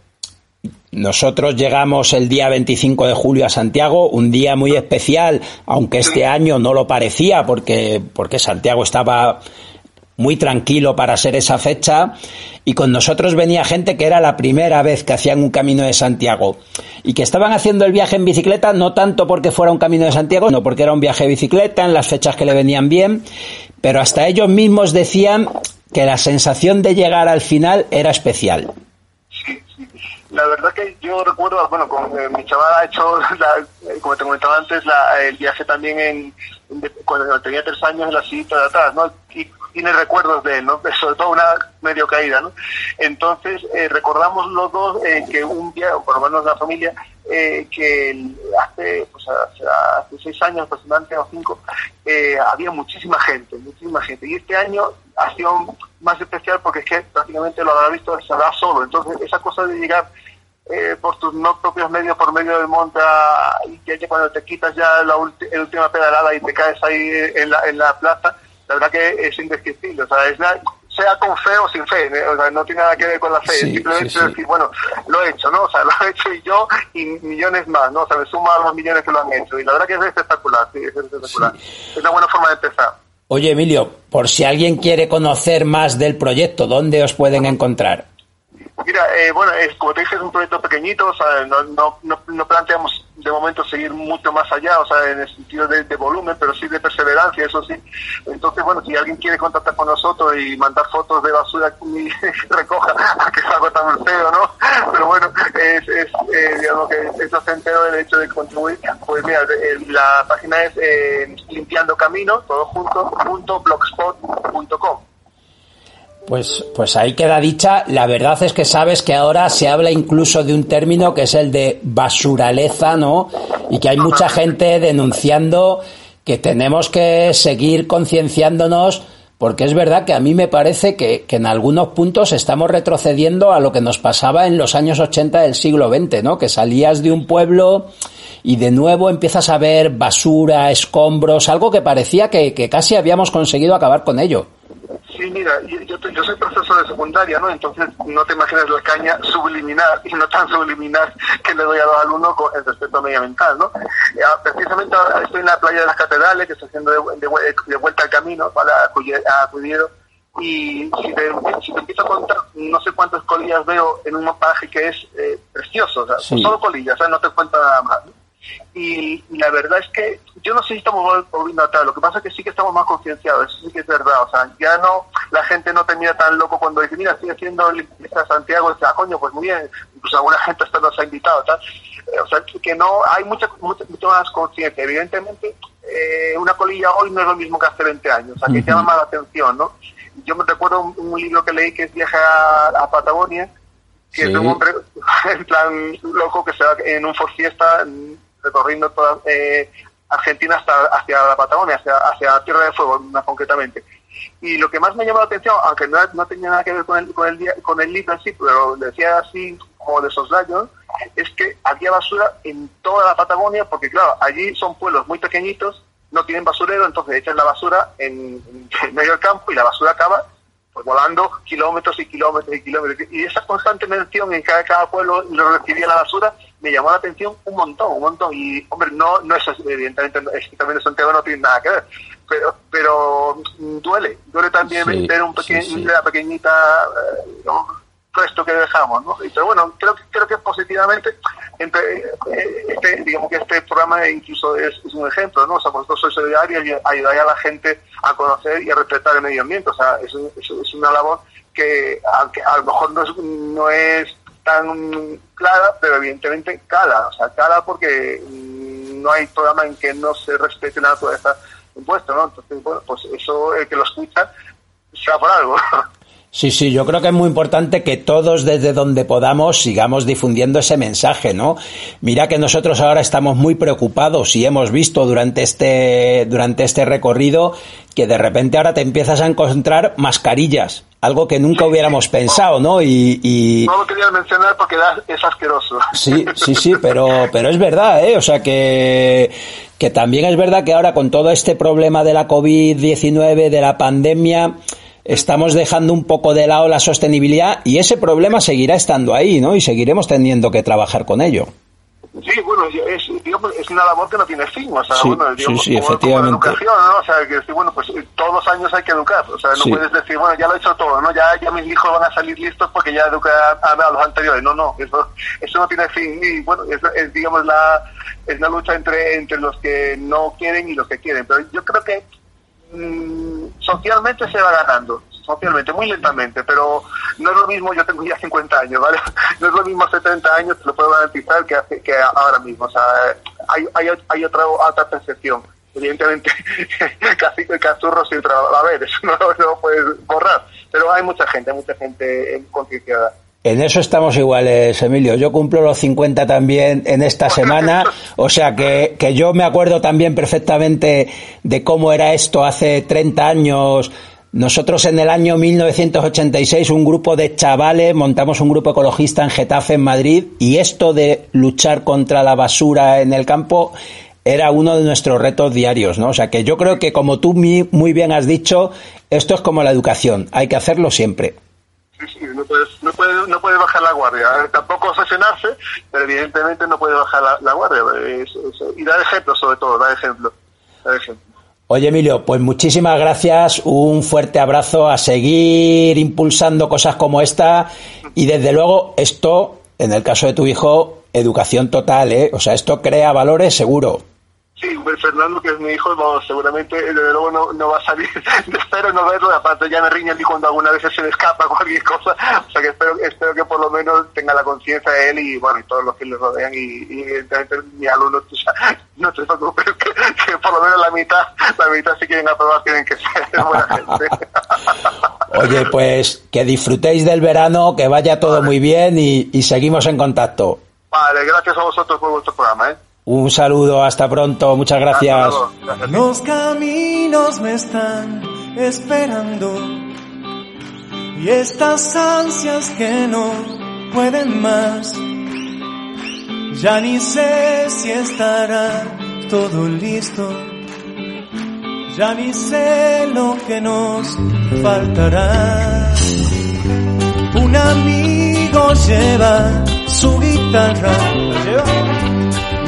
S2: nosotros llegamos el día 25 de julio a Santiago, un día muy especial, aunque este año no lo parecía porque, porque Santiago estaba muy tranquilo para ser esa fecha y con nosotros venía gente que era la primera vez que hacían un camino de Santiago y que estaban haciendo el viaje en bicicleta no tanto porque fuera un camino de Santiago, no porque era un viaje de bicicleta en las fechas que le venían bien, pero hasta ellos mismos decían que la sensación de llegar al final era especial.
S7: La verdad que yo recuerdo, bueno, con, eh, mi chaval ha hecho, eh, como te comentaba antes, el viaje también en, cuando tenía tres años en la sillita de atrás, ¿no? Y tiene recuerdos de él, ¿no? Sobre todo una medio caída, ¿no? Entonces, eh, recordamos los dos eh, que un día, o por lo menos la familia, que hace, pues, hace, seis años aproximadamente, o cinco, había muchísima gente, muchísima gente. Y este año ha sido más especial porque es que prácticamente lo habrá visto, se habrá solo. Entonces, esa cosa de llegar por tus no propios medios, por medio del monte, y que cuando te quitas ya la, última pedalada y te caes ahí en la, en la plaza, la verdad que es indescriptible. O sea, es sea con fe o sin fe, ¿eh? o sea, no tiene nada que ver con la fe, simplemente decir, bueno, lo he hecho, ¿no? O sea, lo he hecho y yo y millones más, ¿no? O sea, me sumo a los millones que lo han hecho. Y la verdad que es espectacular, sí, es espectacular. Es una buena forma de empezar.
S2: Oye, Emilio, por si alguien quiere conocer más del proyecto, ¿dónde os pueden encontrar?
S7: Mira, eh, bueno, es, como te dije, es un proyecto pequeñito, o sea, no, no, no, no planteamos de momento seguir mucho más allá, o sea, en el sentido de, volumen, pero sí de perseverancia, eso sí. Entonces, bueno, si alguien quiere contactar con nosotros y mandar fotos de basura y recoja, que es algo tan feo, ¿no? Pero bueno, es, es eh, digamos que eso se enteró del hecho de contribuir. Pues mira, la página es eh, limpiando camino, todo junto, punto blogspot.com.
S2: Pues, pues ahí queda dicha. La verdad es que sabes que ahora se habla incluso de un término que es el de basuraleza, ¿no? Y que hay mucha gente denunciando que tenemos que seguir concienciándonos porque es verdad que a mí me parece que, que, en algunos puntos estamos retrocediendo a lo que nos pasaba en los años 80 del siglo XX, ¿no? Que salías de un pueblo y de nuevo empiezas a ver basura, escombros, algo que parecía que, que casi habíamos conseguido acabar con ello.
S7: Sí, mira, yo, yo, soy profesor de secundaria, ¿no? Entonces no te imaginas la caña subliminar y no tan subliminar que le doy a los alumnos con el respeto medioambiental, ¿no? precisamente ahora estoy en la playa de las catedrales, que estoy haciendo de, vuelta al camino para acudir y si te, si te, empiezo a contar no sé cuántas colillas veo en un paraje que es eh, precioso, o sea, solo colillas, o sea, no te cuento nada más. Y, la verdad es que yo no sé si estamos volviendo atrás, lo que pasa es que sí que estamos más concienciados, eso sí que es verdad, o sea, ya no, la gente no te mira tan loco cuando dice, mira, estoy haciendo limpieza Santiago, dice, ah, coño, pues muy bien, incluso alguna gente hasta nos ha invitado, tal, eh, o sea, que no, hay mucha, mucha, más conciencia, evidentemente, eh, una colilla hoy no es lo mismo que hace 20 años, o sea, que llama más la atención, ¿no? Yo me recuerdo un, libro que leí que es Viaje a, Patagonia, que es un hombre en plan loco que se va en un Ford Fiesta recorriendo toda eh, Argentina hasta hacia la Patagonia, hacia, hacia Tierra de Fuego más concretamente. Y lo que más me llamó la atención, aunque no, no tenía nada que ver con el, con el, con el libro en sí, pero decía así como de esos daños, es que había basura en toda la Patagonia, porque claro, allí son pueblos muy pequeñitos, no tienen basurero, entonces echan la basura en, medio del campo y la basura acaba pues, volando kilómetros y kilómetros y kilómetros. Y esa constante mención en cada, cada pueblo lo recibía la basura me llamó la atención un montón, un montón. Y, hombre, no, no es evidentemente, es que también Santiago no tiene nada que ver, pero, pero duele, duele también ver un pequeño, pequeñita eh, resto que dejamos, ¿no? Pero bueno, creo, creo que positivamente, eh, este, digamos que este programa incluso es, un ejemplo, ¿no? O sea, vosotros sois solidarios y ayudáis a la gente a conocer y a respetar el medio ambiente, o sea, es, es, es una labor que, aunque a lo mejor no es, no es tan clara, pero evidentemente cala, o sea, cala porque mm, no hay programa en que no se respete la naturaleza impuesto, ¿no? Entonces, bueno, pues eso, el que lo escucha, sea por algo.
S2: Sí, sí, yo creo que es muy importante que todos desde donde podamos sigamos difundiendo ese mensaje, ¿no? Mira que nosotros ahora estamos muy preocupados y hemos visto durante este, durante este recorrido que de repente ahora te empiezas a encontrar mascarillas, algo que nunca hubiéramos pensado, ¿no? Y, y...
S7: No lo quería mencionar porque es asqueroso.
S2: Sí, sí, sí, pero, pero es verdad, ¿eh? O sea que, que también es verdad que ahora con todo este problema de la COVID-19, de la pandemia, estamos dejando un poco de lado la sostenibilidad y ese problema seguirá estando ahí, ¿no? Y seguiremos teniendo que trabajar con ello.
S7: Sí, bueno, es, digamos, es una labor que no tiene fin, o sea,
S2: Sí,
S7: bueno, digamos,
S2: sí, sí,
S7: como,
S2: efectivamente.
S7: como educación, ¿no? O sea, que decir, bueno, pues eh, todos los años hay que educar, o sea, no puedes decir, bueno, ya lo he hecho todo, ¿no? Ya, ya mis hijos van a salir listos porque ya eduqué a, a- a los anteriores, no, no, eso, eso no tiene fin, y bueno, es, es, digamos, la, es la lucha entre, entre los que no quieren y los que quieren, pero yo creo que mm, socialmente se va ganando, socialmente, muy lentamente, pero no es lo mismo, yo tengo ya 50 años, ¿vale? No es lo mismo hace 30 años, te lo puedo garantizar, que, hace, que ahora mismo, o sea, hay, hay, hay otra, otra percepción. Evidentemente, casi el cazurro siempre va a haber, eso no, no lo puedes borrar, pero hay mucha gente, hay mucha gente concienciada.
S2: En eso estamos iguales, Emilio. Yo cumplo los 50 también en esta semana, o sea que, que yo me acuerdo también perfectamente de cómo era esto hace 30 años. Nosotros en el año 1986, un grupo de chavales, montamos un grupo ecologista en Getafe, en Madrid, y esto de luchar contra la basura en el campo era uno de nuestros retos diarios, ¿no? O sea que yo creo que como tú muy bien has dicho, esto es como la educación, hay que hacerlo siempre.
S7: Sí, sí, no puedes, no puedes, no puedes bajar la guardia. Tampoco obsesionarse, pero evidentemente no puedes bajar la, guardia. Y dar ejemplo, sobre todo, dar ejemplo. Dar ejemplo.
S2: Oye, Emilio, pues muchísimas gracias, un fuerte abrazo a seguir impulsando cosas como esta y desde luego esto, en el caso de tu hijo, educación total, ¿eh? O sea, esto crea valores seguro.
S7: Sí, Fernando, que es mi hijo, no, seguramente, eh, desde luego, no, no va a salir. espero no verlo, aparte ya me riña ni cuando alguna vez se le escapa cualquier cosa. O sea que espero, espero que por lo menos tenga la conciencia de él y, bueno, y todos los que le rodean. Y, y evidentemente, mi alumno, tú sabes, no te preocupes, que, que por lo menos la mitad, la mitad si quieren aprobar tienen que ser buena gente.
S2: Oye, pues que disfrutéis del verano, que vaya todo muy bien y, y seguimos en contacto.
S7: Vale, gracias a vosotros por vuestro programa, ¿eh?
S2: Un saludo, hasta pronto, muchas gracias.
S7: Gracias.
S8: Los caminos me están esperando y estas ansias que no pueden más. Ya ni sé si estará todo listo. Ya ni sé lo que nos faltará. Un amigo lleva su guitarra. ¿La lleva?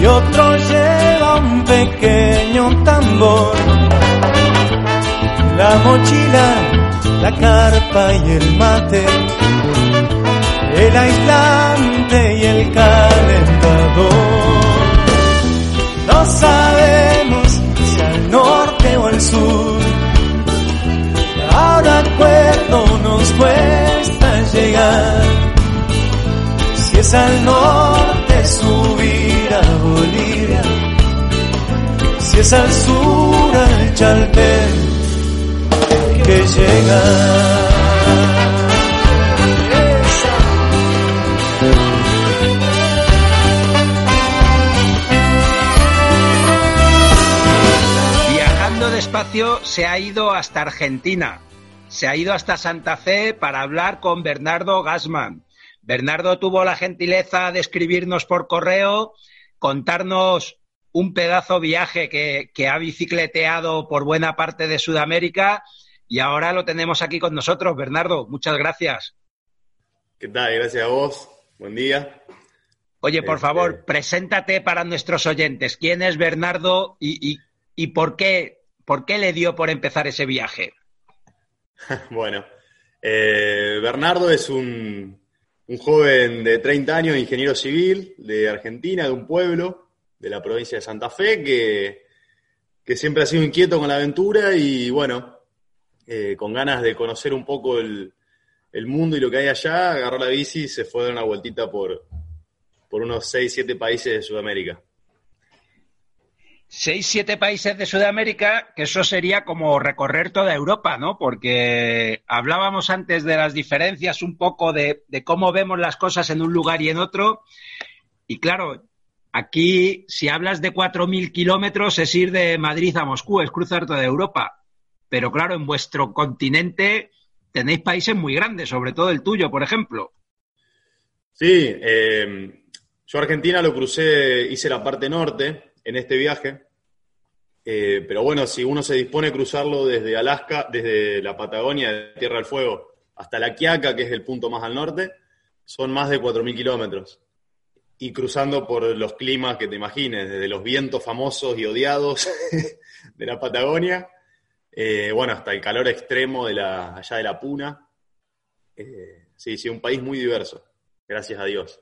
S8: Y otro lleva un pequeño tambor. La mochila, la carpa y el mate, el aislante y el calentador. No sabemos si al norte o al sur. Ahora acuerdo nos cuesta llegar. Si es al norte
S9: Viajando despacio se ha ido hasta Argentina. Se ha ido hasta Santa Fe para hablar con Bernardo Gassman. Bernardo tuvo la gentileza de escribirnos por correo, contarnos un pedazo viaje que, que ha bicicleteado por buena parte de Sudamérica y ahora lo tenemos aquí con nosotros. Bernardo, muchas gracias.
S10: ¿Qué tal? Gracias a vos. Buen día.
S9: Oye, por
S10: Este-
S9: favor, preséntate para nuestros oyentes. ¿Quién es Bernardo y, y- y por, qué, por qué le dio por empezar ese viaje?
S10: Bueno, eh, Bernardo es un, un joven de 30 años, ingeniero civil de Argentina, de un pueblo de la provincia de Santa Fe, que, que siempre ha sido inquieto con la aventura y bueno, eh, con ganas de conocer un poco el, el mundo y lo que hay allá, agarró la bici y se fue a dar una vueltita por, por unos 6, 7 países de Sudamérica.
S9: seis, siete países de Sudamérica, que eso sería como recorrer toda Europa, ¿no? Porque hablábamos antes de las diferencias un poco de, de cómo vemos las cosas en un lugar y en otro. Y claro, aquí, si hablas de 4.000 kilómetros, es ir de Madrid a Moscú, es cruzar toda Europa. Pero claro, en vuestro continente tenéis países muy grandes, sobre todo el tuyo, por ejemplo.
S10: Sí, eh, yo Argentina lo crucé, hice la parte norte, en este viaje. Eh, pero bueno, si uno se dispone a cruzarlo desde Alaska, desde la Patagonia, de Tierra del Fuego, hasta La Quiaca, que es el punto más al norte, son más de 4.000 kilómetros. Y cruzando por los climas que te imagines, desde los vientos famosos y odiados de la Patagonia, eh, bueno, hasta el calor extremo de la, allá de la Puna. Eh, sí, sí, un país muy diverso, gracias a Dios.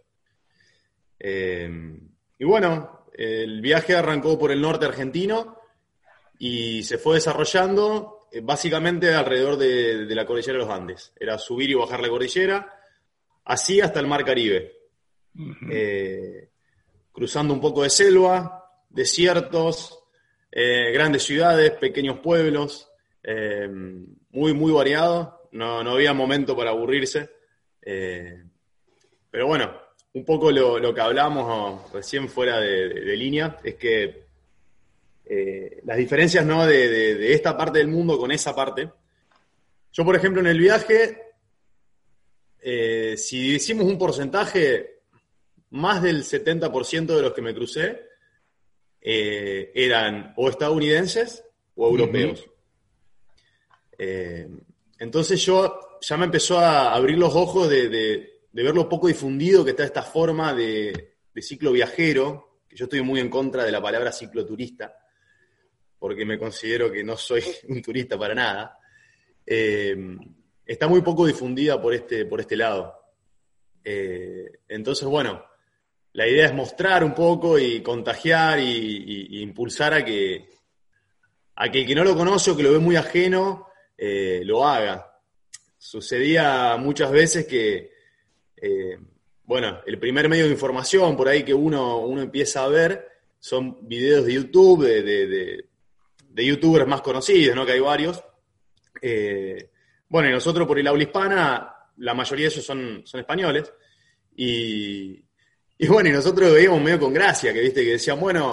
S10: y bueno, el viaje arrancó por el norte argentino y se fue desarrollando eh, básicamente alrededor de, la cordillera de los Andes. Era subir y bajar la cordillera, así hasta el Mar Caribe. Eh, cruzando un poco de selva, desiertos, eh, grandes ciudades, pequeños pueblos, muy, muy variado. No, no, había momento para aburrirse. pero bueno, un poco lo, que hablamos recién fuera de, línea es que eh, las diferencias ¿no? de, esta parte del mundo con esa parte. Yo, por ejemplo, en el viaje, eh, si decimos un porcentaje, más del 70% de los que me crucé eh, eran o estadounidenses o europeos. entonces yo ya me empezó a abrir los ojos de de ver lo poco difundido que está esta forma de, ciclo viajero, que yo estoy muy en contra de la palabra cicloturista, porque me considero que no soy un turista para nada, eh, está muy poco difundida por este, por este lado. Eh, entonces, bueno, la idea es mostrar un poco y contagiar y, impulsar a que, a que el que no lo conoce o que lo ve muy ajeno, eh, lo haga. Sucedía muchas veces que eh, bueno, el primer medio de información por ahí que uno, uno empieza a ver son videos de YouTube, de, youtubers más conocidos, ¿no? Que hay varios. Eh, bueno, y nosotros por el aula hispana, la mayoría de ellos son, son españoles. Y, bueno, y nosotros veíamos medio con gracia, que viste, que decían, bueno,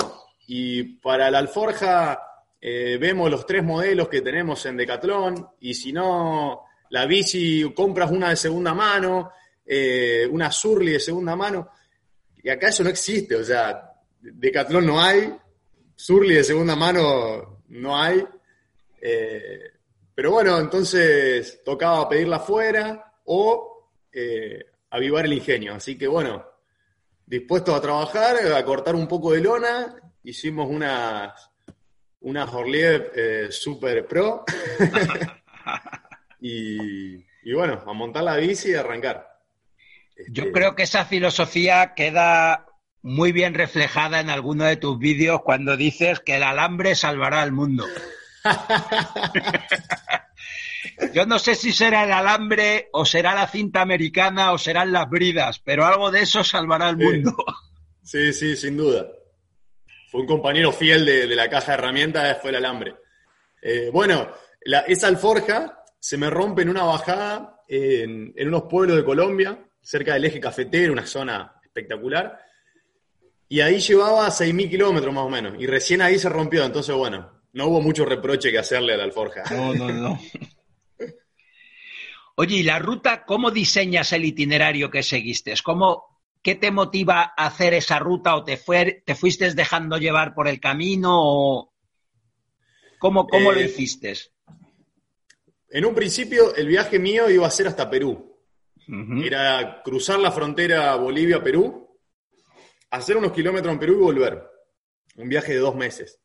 S10: y para la alforja eh, vemos los tres modelos que tenemos en Decathlon, y si no, la bici compras una de segunda mano, eh, una Surly de segunda mano. Y acá eso no existe, o sea, Decathlon no hay, Surly de segunda mano no hay. Eh, pero bueno, entonces tocaba pedirla afuera o avivar el ingenio. Así que bueno, dispuestos a trabajar, a cortar un poco de lona, hicimos unas, unas Orliev Super Pro. y, y bueno, a montar la bici y arrancar.
S9: Yo este, creo que esa filosofía queda muy bien reflejada en alguno de tus vídeos cuando dices que el alambre salvará al mundo. Yo no sé si será el alambre o será la cinta americana o serán las bridas, pero algo de eso salvará al mundo.
S10: Sí, sí, sin duda. Fue un compañero fiel de, la caja de herramientas, fue el alambre. Eh, bueno, esa alforja se me rompe en una bajada en unos pueblos de Colombia cerca del eje cafetero, una zona espectacular. Y ahí llevaba 6.000 kilómetros más o menos. Y recién ahí se rompió. Entonces, bueno, no hubo mucho reproche que hacerle a la alforja.
S9: No, no, no. Oye, ¿y la ruta, cómo diseñas el itinerario que seguiste? ¿Cómo, ¿Qué te motiva a hacer esa ruta o te, fue, te fuiste dejando llevar por el camino? O... ¿Cómo, cómo lo eh, hiciste?
S10: En un principio, el viaje mío iba a ser hasta Perú. Era cruzar la frontera Bolivia-Perú, hacer unos kilómetros en Perú y volver. Un viaje de dos meses.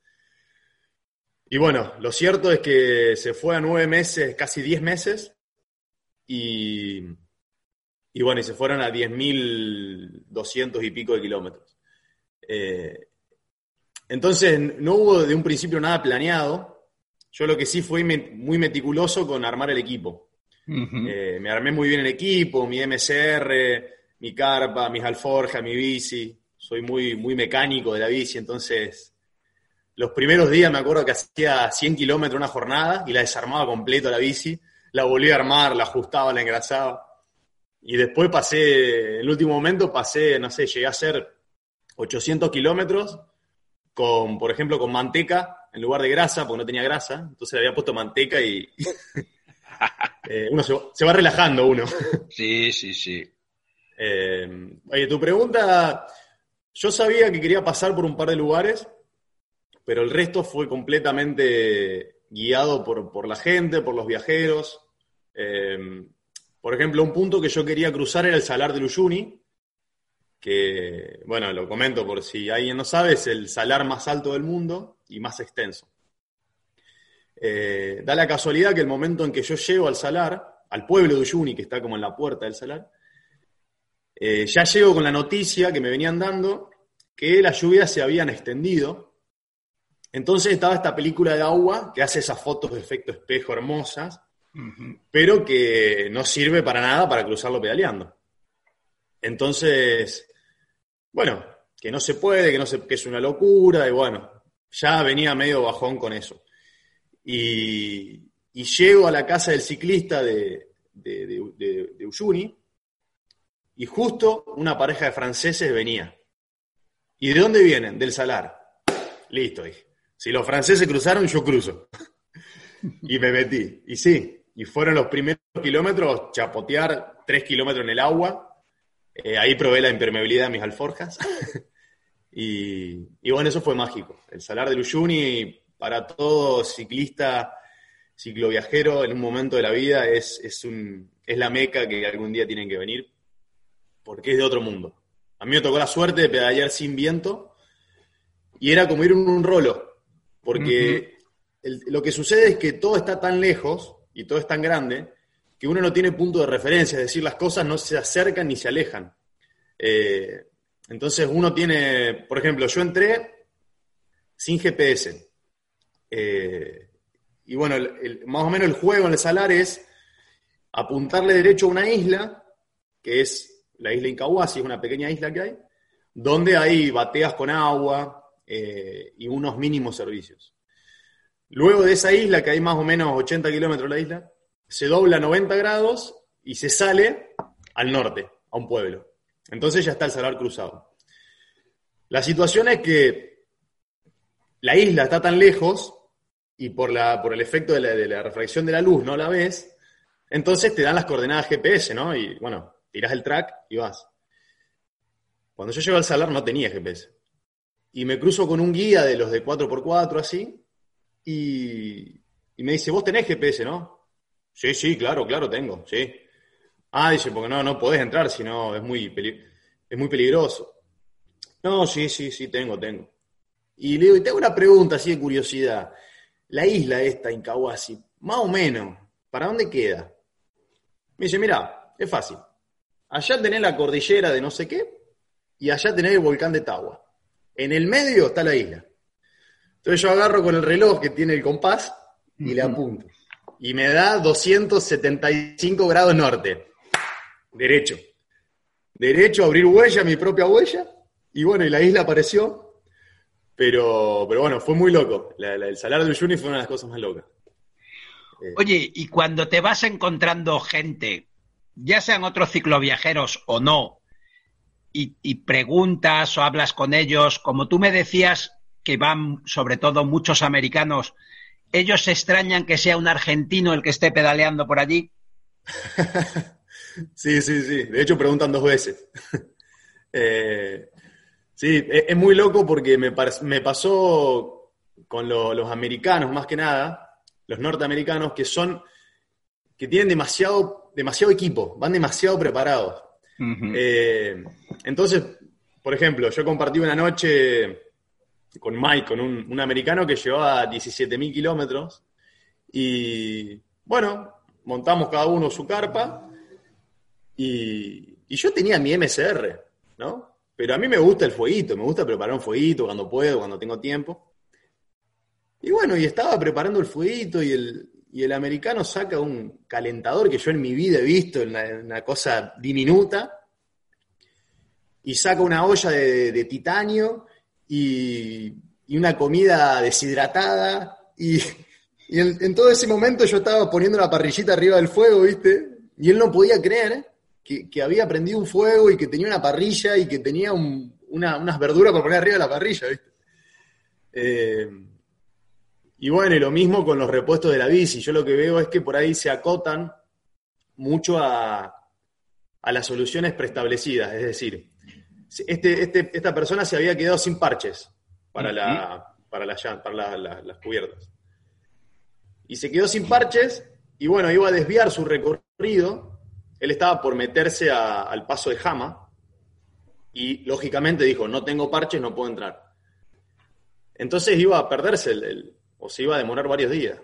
S10: Y bueno, lo cierto es que se fue a nueve meses, casi diez meses, y, y bueno, y se fueron a diez mil doscientos y pico de kilómetros. Eh, entonces, no hubo de un principio nada planeado. Yo lo que sí fui muy meticuloso con armar el equipo. Eh, me armé muy bien el equipo, mi MCR, mi carpa, mis alforjas, mi bici. Soy muy, muy mecánico de la bici, entonces Los primeros días me acuerdo que hacía 100 kilómetros una jornada y la desarmaba completo la bici, la volvía a armar, la ajustaba, la engrasaba. Y después pasé, en el último momento pasé, no sé, llegué a hacer 800 kilómetros con, por ejemplo, con manteca en lugar de grasa, porque no tenía grasa, entonces le había puesto manteca y eh, uno se, se va relajando uno.
S9: Sí, sí, sí.
S10: Eh, oye, tu pregunta, yo sabía que quería pasar por un par de lugares, pero el resto fue completamente guiado por, por la gente, por los viajeros. Eh, por ejemplo, un punto que yo quería cruzar era el Salar de Uyuni, que, bueno, lo comento por si alguien no sabe, es el salar más alto del mundo y más extenso. Eh, da la casualidad que el momento en que yo llego al salar, al pueblo de Uyuni, que está como en la puerta del salar, eh, ya llego con la noticia que me venían dando que las lluvias se habían extendido. Entonces estaba esta película de agua que hace esas fotos de efecto espejo hermosas, pero que no sirve para nada para cruzarlo pedaleando. Entonces, bueno, que no se puede, que, no se, que es una locura, y bueno, ya venía medio bajón con eso. Y, y llego a la casa del ciclista de, de- de Uyuni, y justo una pareja de franceses venía. ¿Y de dónde vienen? Del Salar. Listo, dije. Si los franceses cruzaron, yo cruzo. y me metí. Y sí, y fueron los primeros kilómetros, chapotear tres kilómetros en el agua. Eh, ahí probé la impermeabilidad de mis alforjas. y, bueno, eso fue mágico. El Salar del Uyuni, para todo ciclista, cicloviajero, en un momento de la vida, es, es, un, es la meca que algún día tienen que venir, porque es de otro mundo. A mí me tocó la suerte de pedalear sin viento y era como ir en un rolo, porque el- lo que sucede es que todo está tan lejos y todo es tan grande que uno no tiene punto de referencia, es decir, las cosas no se acercan ni se alejan. Eh, entonces uno tiene, por ejemplo, yo entré sin GPS. Eh, y bueno, el- el- más o menos el juego en el salar es apuntarle derecho a una isla, que es la isla Incahuasi, es una pequeña isla que hay, donde hay bateas con agua eh, y unos mínimos servicios. Luego de esa isla, que hay más o menos 80 kilómetros la isla, se dobla a 90 grados y se sale al norte, a un pueblo. Entonces ya está el salar cruzado. La situación es que la isla está tan lejos y por, la, por el efecto de la, de la refracción de la luz no la ves, entonces te dan las coordenadas GPS, ¿no? Y bueno, tirás el track y vas. Cuando yo llego al salar no tenía GPS. Y me cruzo con un guía de los de 4x4 así, y, y me dice, vos tenés GPS, ¿no? Sí, sí, claro, claro, tengo, sí. Ah, dice, porque no, no podés entrar, si no es muy, es muy peligroso. No, sí, sí, sí, tengo, tengo. Y le digo, y te hago una pregunta así de curiosidad. La isla esta, Incahuasi, más o menos, ¿para dónde queda? Me dice, mira, es fácil. Allá tenés la cordillera de no sé qué, y allá tenés el volcán de Tagua. En el medio está la isla. Entonces yo agarro con el reloj que tiene el compás y le apunto. Y me da 275 grados norte. Derecho. Derecho, abrir huella, mi propia huella. Y bueno, y la isla apareció. Pero, pero bueno, fue muy loco. La- la- el Salar de Uyuni fue una de las cosas más locas.
S9: Oye, y cuando te vas encontrando gente, ya sean otros cicloviajeros o no, y, preguntas o hablas con ellos, como tú me decías que van sobre todo muchos americanos, ¿ellos se extrañan que sea un argentino el que esté pedaleando por allí?
S10: Sí, sí, sí. De hecho, preguntan dos veces. Eh, sí, es, es muy loco porque me, me pasó con lo- los americanos, más que nada, los norteamericanos, que son, que tienen demasiado, demasiado equipo, van demasiado preparados. Eh, entonces, por ejemplo, yo compartí una noche con Mike, con un, americano que llevaba 17.000 kilómetros, y bueno, montamos cada uno su carpa, y, y yo tenía mi MSR, ¿no? Pero a mí me gusta el fueguito, me gusta preparar un fueguito cuando puedo, cuando tengo tiempo. Y bueno, y estaba preparando el fueguito y el, y el americano saca un calentador que yo en mi vida he visto, una, una cosa diminuta, y saca una olla de, titanio y, una comida deshidratada. Y, en, todo ese momento yo estaba poniendo la parrillita arriba del fuego, ¿viste? Y él no podía creer que, que había prendido un fuego y que tenía una parrilla y que tenía un- una- unas verduras para poner arriba de la parrilla, ¿viste? Eh, y bueno, y lo mismo con los repuestos de la bici. Yo lo que veo es que por ahí se acotan mucho a, a las soluciones preestablecidas. Es decir, este, este- esta persona se había quedado sin parches para, la, para, la para la- la- las cubiertas. Y se quedó sin parches y bueno, iba a desviar su recorrido. Él estaba por meterse a- al paso de Jama y lógicamente dijo, no tengo parches, no puedo entrar. Entonces iba a perderse el, el- o se iba a demorar varios días.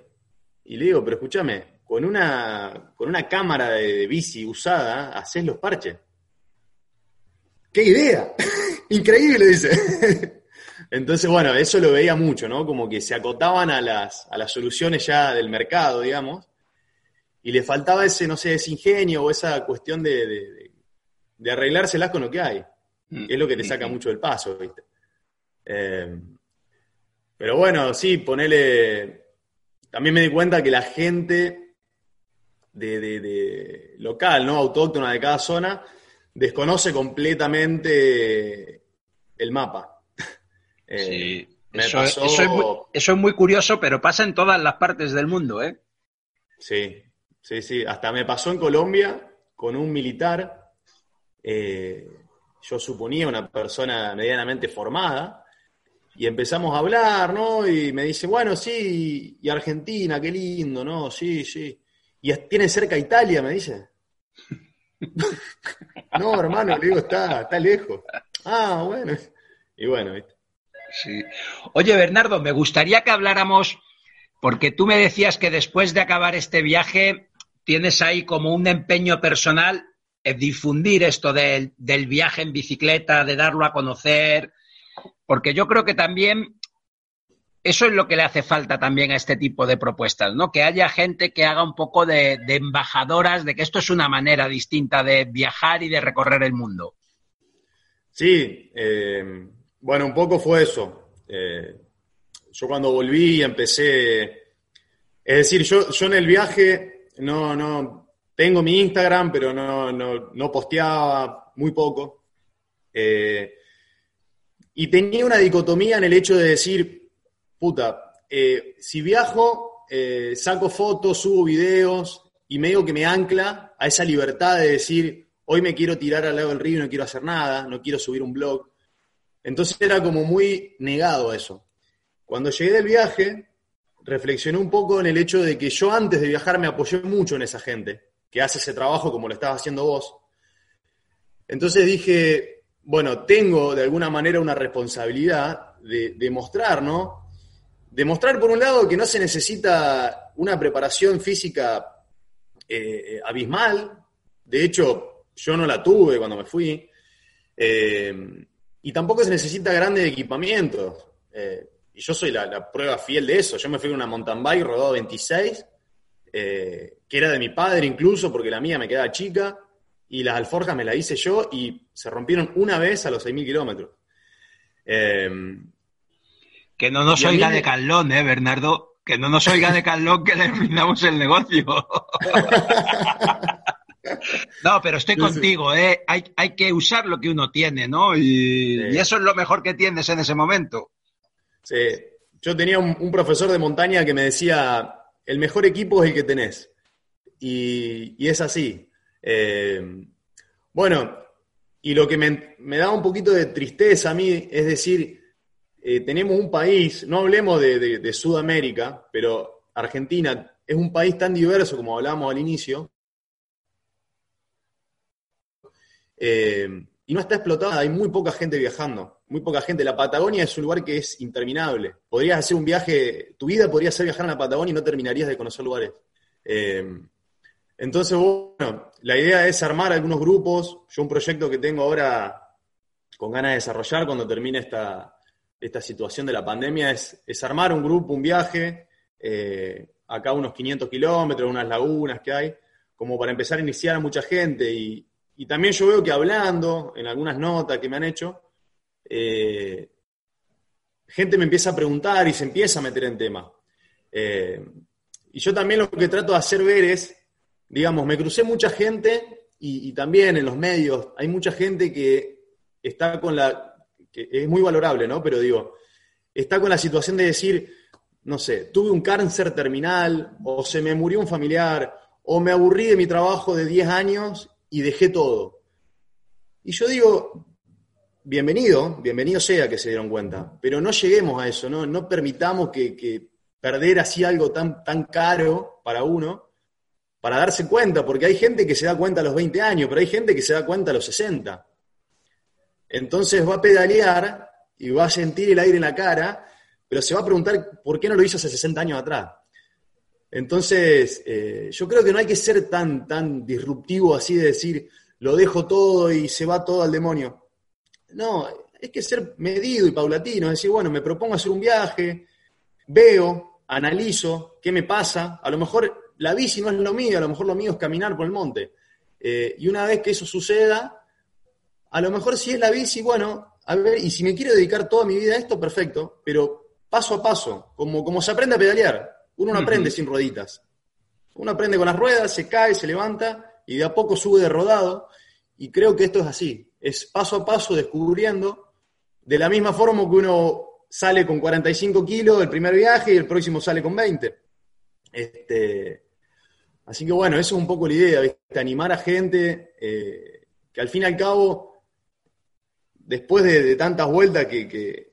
S10: Y le digo, pero escúchame, con una, con una cámara de, de bici usada, haces los parches. ¡Qué idea! Increíble, dice. Entonces, bueno, eso lo veía mucho, ¿no? Como que se acotaban a las, a las soluciones ya del mercado, digamos, y le faltaba ese, no sé, ese ingenio o esa cuestión de, de, de- arreglárselas con lo que hay. que es lo que te saca mucho del paso, ¿viste? Eh, pero bueno, sí, ponele. También me di cuenta que la gente de, de- de local, ¿no? Autóctona de cada zona, desconoce completamente el mapa. Eh,
S9: Sí,
S10: me
S9: eso,
S10: pasó-
S9: eso es muy, eso es muy curioso, pero pasa en todas las partes del mundo, ¿eh?
S10: Sí, sí, sí. Hasta me pasó en Colombia con un militar, eh, yo suponía una persona medianamente formada, y empezamos a hablar, ¿no? Y me dice, bueno, sí, y Argentina, qué lindo, ¿no? Sí, sí. Y tiene cerca Italia, me dice. no, hermano, le digo, está, está lejos. Ah, bueno. Y bueno, ¿viste?
S9: Sí. Oye, Bernardo, me gustaría que habláramos, porque tú me decías que después de acabar este viaje tienes ahí como un empeño personal en difundir esto del, del viaje en bicicleta, de darlo a conocer, porque yo creo que también eso es lo que le hace falta también a este tipo de propuestas, ¿no? Que haya gente que haga un poco de, embajadoras de que esto es una manera distinta de viajar y de recorrer el mundo.
S10: Sí, eh, bueno, un poco fue eso. Eh, yo cuando volví empecé, es decir, yo, yo en el viaje no, no, tengo mi Instagram, pero no, no, no posteaba muy poco. Eh, y tenía una dicotomía en el hecho de decir, puta, eh, si viajo, eh, saco fotos, subo videos y medio que me ancla a esa libertad de decir, hoy me quiero tirar al lado del río y no quiero hacer nada, no quiero subir un blog. Entonces era como muy negado a eso. Cuando llegué del viaje, reflexioné un poco en el hecho de que yo antes de viajar me apoyé mucho en esa gente que hace ese trabajo como lo estabas haciendo vos. Entonces dije, bueno, tengo de alguna manera una responsabilidad de, de mostrar, ¿no? Demostrar, por un lado, que no se necesita una preparación física eh, abismal. De hecho, yo no la tuve cuando me fui. Eh, y tampoco se necesita grandes equipamientos. Eh, y yo soy la, la, prueba fiel de eso. Yo me fui con una mountain bike rodado 26, eh, que era de mi padre incluso, porque la mía me quedaba chica, y las alforjas me las hice yo y se rompieron una vez a los 6.000 kilómetros. Eh,
S9: que no nos oiga de Carlón, ¿eh, Bernardo? Que no nos oiga de Carlón que le brindamos el negocio. No, pero estoy contigo, ¿eh? Hay, hay, que usar lo que uno tiene, ¿no? Y, sí. y, eso es lo mejor que tienes en ese momento.
S10: Sí, yo tenía un, un, profesor de montaña que me decía, el mejor equipo es el que tenés. Y, y es así. Eh, bueno, y lo que me, da un poquito de tristeza a mí es decir, eh, tenemos un país, no hablemos de, Sudamérica, pero Argentina es un país tan diverso como hablábamos al inicio, Eh, y no está explotada, hay muy poca gente viajando, muy poca gente. La Patagonia es un lugar que es interminable. Podrías hacer un viaje, tu vida podría ser viajar en la Patagonia y no terminarías de conocer lugares. Entonces, bueno, la idea es armar algunos grupos. Yo un proyecto que tengo ahora con ganas de desarrollar cuando termine esta, esta situación de la pandemia es, es armar un grupo, un viaje, eh, acá unos 500 kilómetros, unas lagunas que hay, como para empezar a iniciar a mucha gente y, y también yo veo que hablando en algunas notas que me han hecho, eh, gente me empieza a preguntar y se empieza a meter en tema. Eh, y yo también lo que trato de hacer ver es, digamos, me crucé mucha gente y, también en los medios hay mucha gente que está con la, que es muy valorable, ¿no? Pero digo, está con la situación de decir, no sé, tuve un cáncer terminal, o se me murió un familiar, o me aburrí de mi trabajo de 10 años y dejé todo. Y yo digo, bienvenido, bienvenido sea que se dieron cuenta, pero no lleguemos a eso, no, no permitamos que, que perder así algo tan, tan caro para uno, para darse cuenta, porque hay gente que se da cuenta a los 20 años, pero hay gente que se da cuenta a los 60. Entonces va a pedalear y va a sentir el aire en la cara, pero se va a preguntar por qué no lo hizo hace 60 años atrás. Entonces, eh, yo creo que no hay que ser tan, tan disruptivo así de decir, lo dejo todo y se va todo al demonio. No, hay que ser medido y paulatino, es decir, bueno, me propongo hacer un viaje, veo, analizo qué me pasa, a lo mejor la bici no es lo mío, a lo mejor lo mío es caminar por el monte. Eh, y una vez que eso suceda, a lo mejor si es la bici, bueno, a ver, y si me quiero dedicar toda mi vida a esto, perfecto, pero paso a paso, como, como se aprende a pedalear. Uno no aprende sin rueditas. Uno aprende con las ruedas, se cae, se levanta y de a poco sube de rodado. Y creo que esto es así. Es paso a paso descubriendo, de la misma forma que uno sale con 45 kilos el primer viaje y el próximo sale con 20. Este, así que bueno, eso es un poco la idea, ¿viste? animar a gente eh, que al fin y al cabo, después de, tantas vueltas que, que,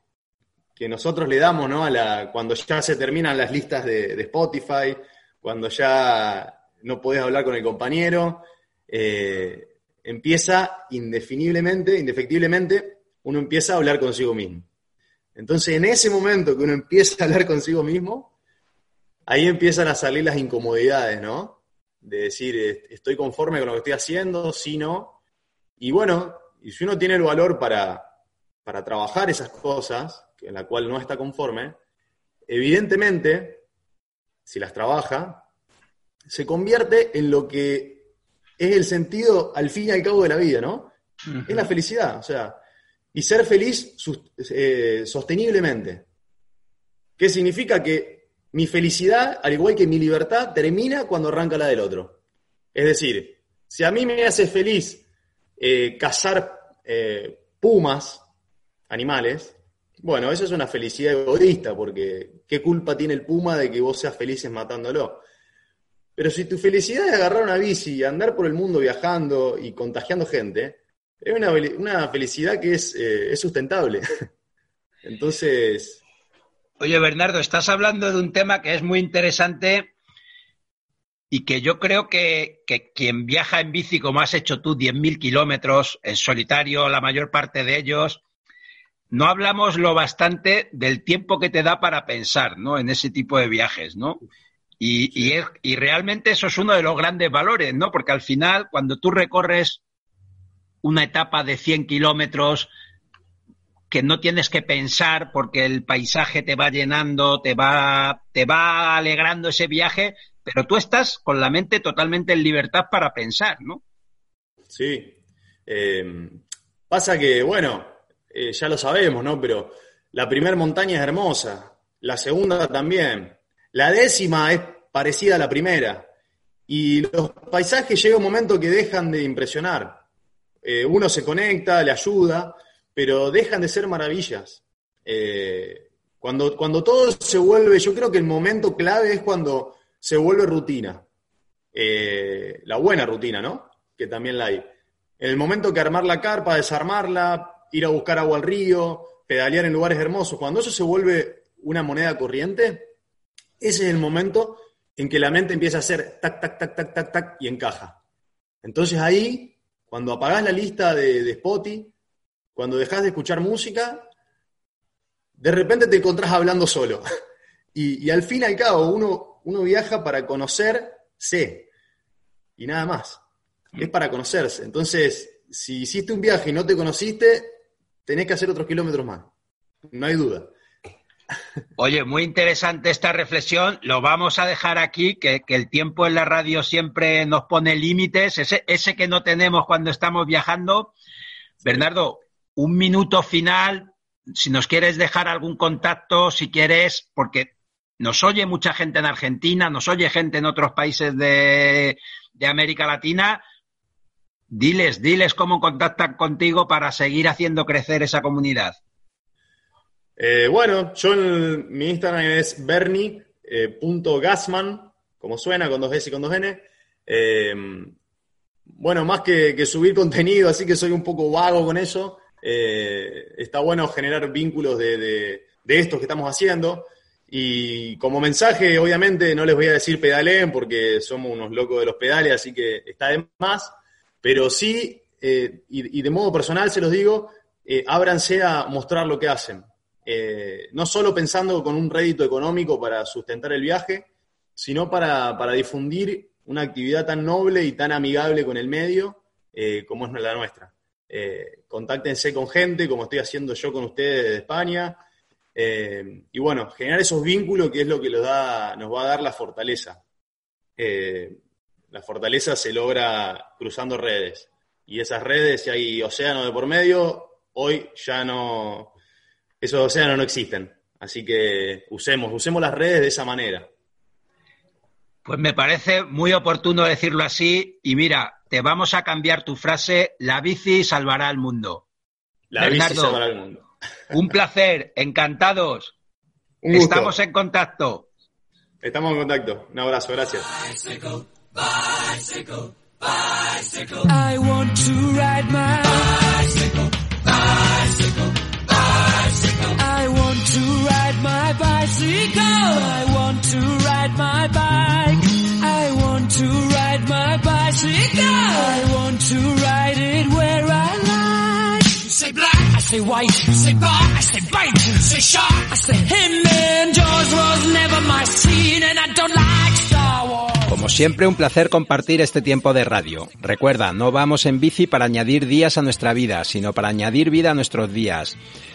S10: nosotros le damos, ¿no? A la, cuando ya se terminan las listas de, de Spotify, cuando ya no podés hablar con el compañero, eh, empieza indefiniblemente, indefectiblemente, uno empieza a hablar consigo mismo. Entonces, en ese momento que uno empieza a hablar consigo mismo, ahí empiezan a salir las incomodidades, ¿no? De decir, estoy conforme con lo que estoy haciendo, si no. Y bueno, y si uno tiene el valor para, para trabajar esas cosas, en la cual no está conforme, evidentemente, si las trabaja, se convierte en lo que es el sentido al fin y al cabo de la vida, ¿no? Uh -huh. Es la felicidad, o sea, y ser feliz eh, sosteniblemente. ¿Qué significa? Que mi felicidad, al igual que mi libertad, termina cuando arranca la del otro. Es decir, si a mí me hace feliz eh, cazar eh, pumas, animales, bueno, eso es una felicidad egoísta, porque ¿qué culpa tiene el puma de que vos seas felices matándolo? Pero si tu felicidad es agarrar una bici y andar por el mundo viajando y contagiando gente, es una, felicidad que es, eh, es sustentable. Entonces...
S9: Oye, Bernardo, estás hablando de un tema que es muy interesante y que yo creo que, que quien viaja en bici, como has hecho tú, 10.000 kilómetros en solitario, la mayor parte de ellos, no hablamos lo bastante del tiempo que te da para pensar, ¿no? En ese tipo de viajes, ¿no? Y, sí. y, es, y realmente eso es uno de los grandes valores, ¿no? Porque al final, cuando tú recorres una etapa de 100 kilómetros que no tienes que pensar porque el paisaje te va llenando, te va, te va alegrando ese viaje, pero tú estás con la mente totalmente en libertad para pensar, ¿no?
S10: Sí. Eh, pasa que, bueno, eh, ya lo sabemos, ¿no? Pero la primera montaña es hermosa, la segunda también, la décima es parecida a la primera, y los paisajes llega un momento que dejan de impresionar eh, uno se conecta, le ayuda, pero dejan de ser maravillas. Eh, cuando, cuando todo se vuelve, yo creo que el momento clave es cuando se vuelve rutina. Eh, la buena rutina, ¿no? Que también la hay. En el momento que armar la carpa, desarmarla, ir a buscar agua al río, pedalear en lugares hermosos, cuando eso se vuelve una moneda corriente, ese es el momento en que la mente empieza a hacer tac, tac, tac, tac, tac, tac y encaja. Entonces ahí cuando apagás la lista de, de Spotify, cuando dejas de escuchar música, de repente te encontrás hablando solo. Y, al fin y al cabo, uno, viaja para conocerse y nada más. Es para conocerse. Entonces, si hiciste un viaje y no te conociste, tenés que hacer otros kilómetros más. No hay duda.
S9: Oye, muy interesante esta reflexión. Lo vamos a dejar aquí, que, el tiempo en la radio siempre nos pone límites, ese, que no tenemos cuando estamos viajando. Bernardo, un minuto final si nos quieres dejar algún contacto, si quieres, porque nos oye mucha gente en Argentina, nos oye gente en otros países de, América Latina. Diles, diles cómo contactan contigo para seguir haciendo crecer esa comunidad.
S10: Eh, bueno, yo en, mi Instagram es bernie.gasman, como suena, con dos S y con dos N. Eh, bueno, más que, subir contenido, así que soy un poco vago con eso. Eh, está bueno generar vínculos de, estos que estamos haciendo. Y como mensaje, obviamente, no les voy a decir pedaleen porque somos unos locos de los pedales, así que está de más. Pero sí, eh, y, de modo personal se los digo, eh, ábranse a mostrar lo que hacen. Eh, no solo pensando con un rédito económico para sustentar el viaje, sino para, para, difundir una actividad tan noble y tan amigable con el medio como es la nuestra. Eh, contáctense con gente, como estoy haciendo yo con ustedes de España, eh, y bueno, generar esos vínculos que es lo que nos, va a dar la fortaleza. la fortaleza se logra cruzando redes, y esas redes, si hay océano de por medio, hoy ya no, esos océanos no existen. Así que usemos, usemos las redes de esa manera.
S9: Pues me parece muy oportuno decirlo así. Y mira, te vamos a cambiar tu frase, la bici salvará al mundo.
S10: La Bernardo, bici salvará al mundo.
S9: un placer, encantados. Un Estamos en contacto.
S10: Estamos en contacto. Un abrazo, gracias. Bicycle, bicycle,
S5: bicycle. I want to ride my bicycle, bicycle, bicycle. My bicycle. I want to ride my bike. I want to ride my bicycle. I want to ride it where I like. Say black, I say white. Say bar, I say bite. Say shark, I say him. And Jaws was never my scene, and I don't like Star Wars.
S2: Como siempre, un placer compartir este tiempo de radio. Recuerda, no vamos en bici para añadir días a nuestra vida, sino para añadir vida a nuestros días.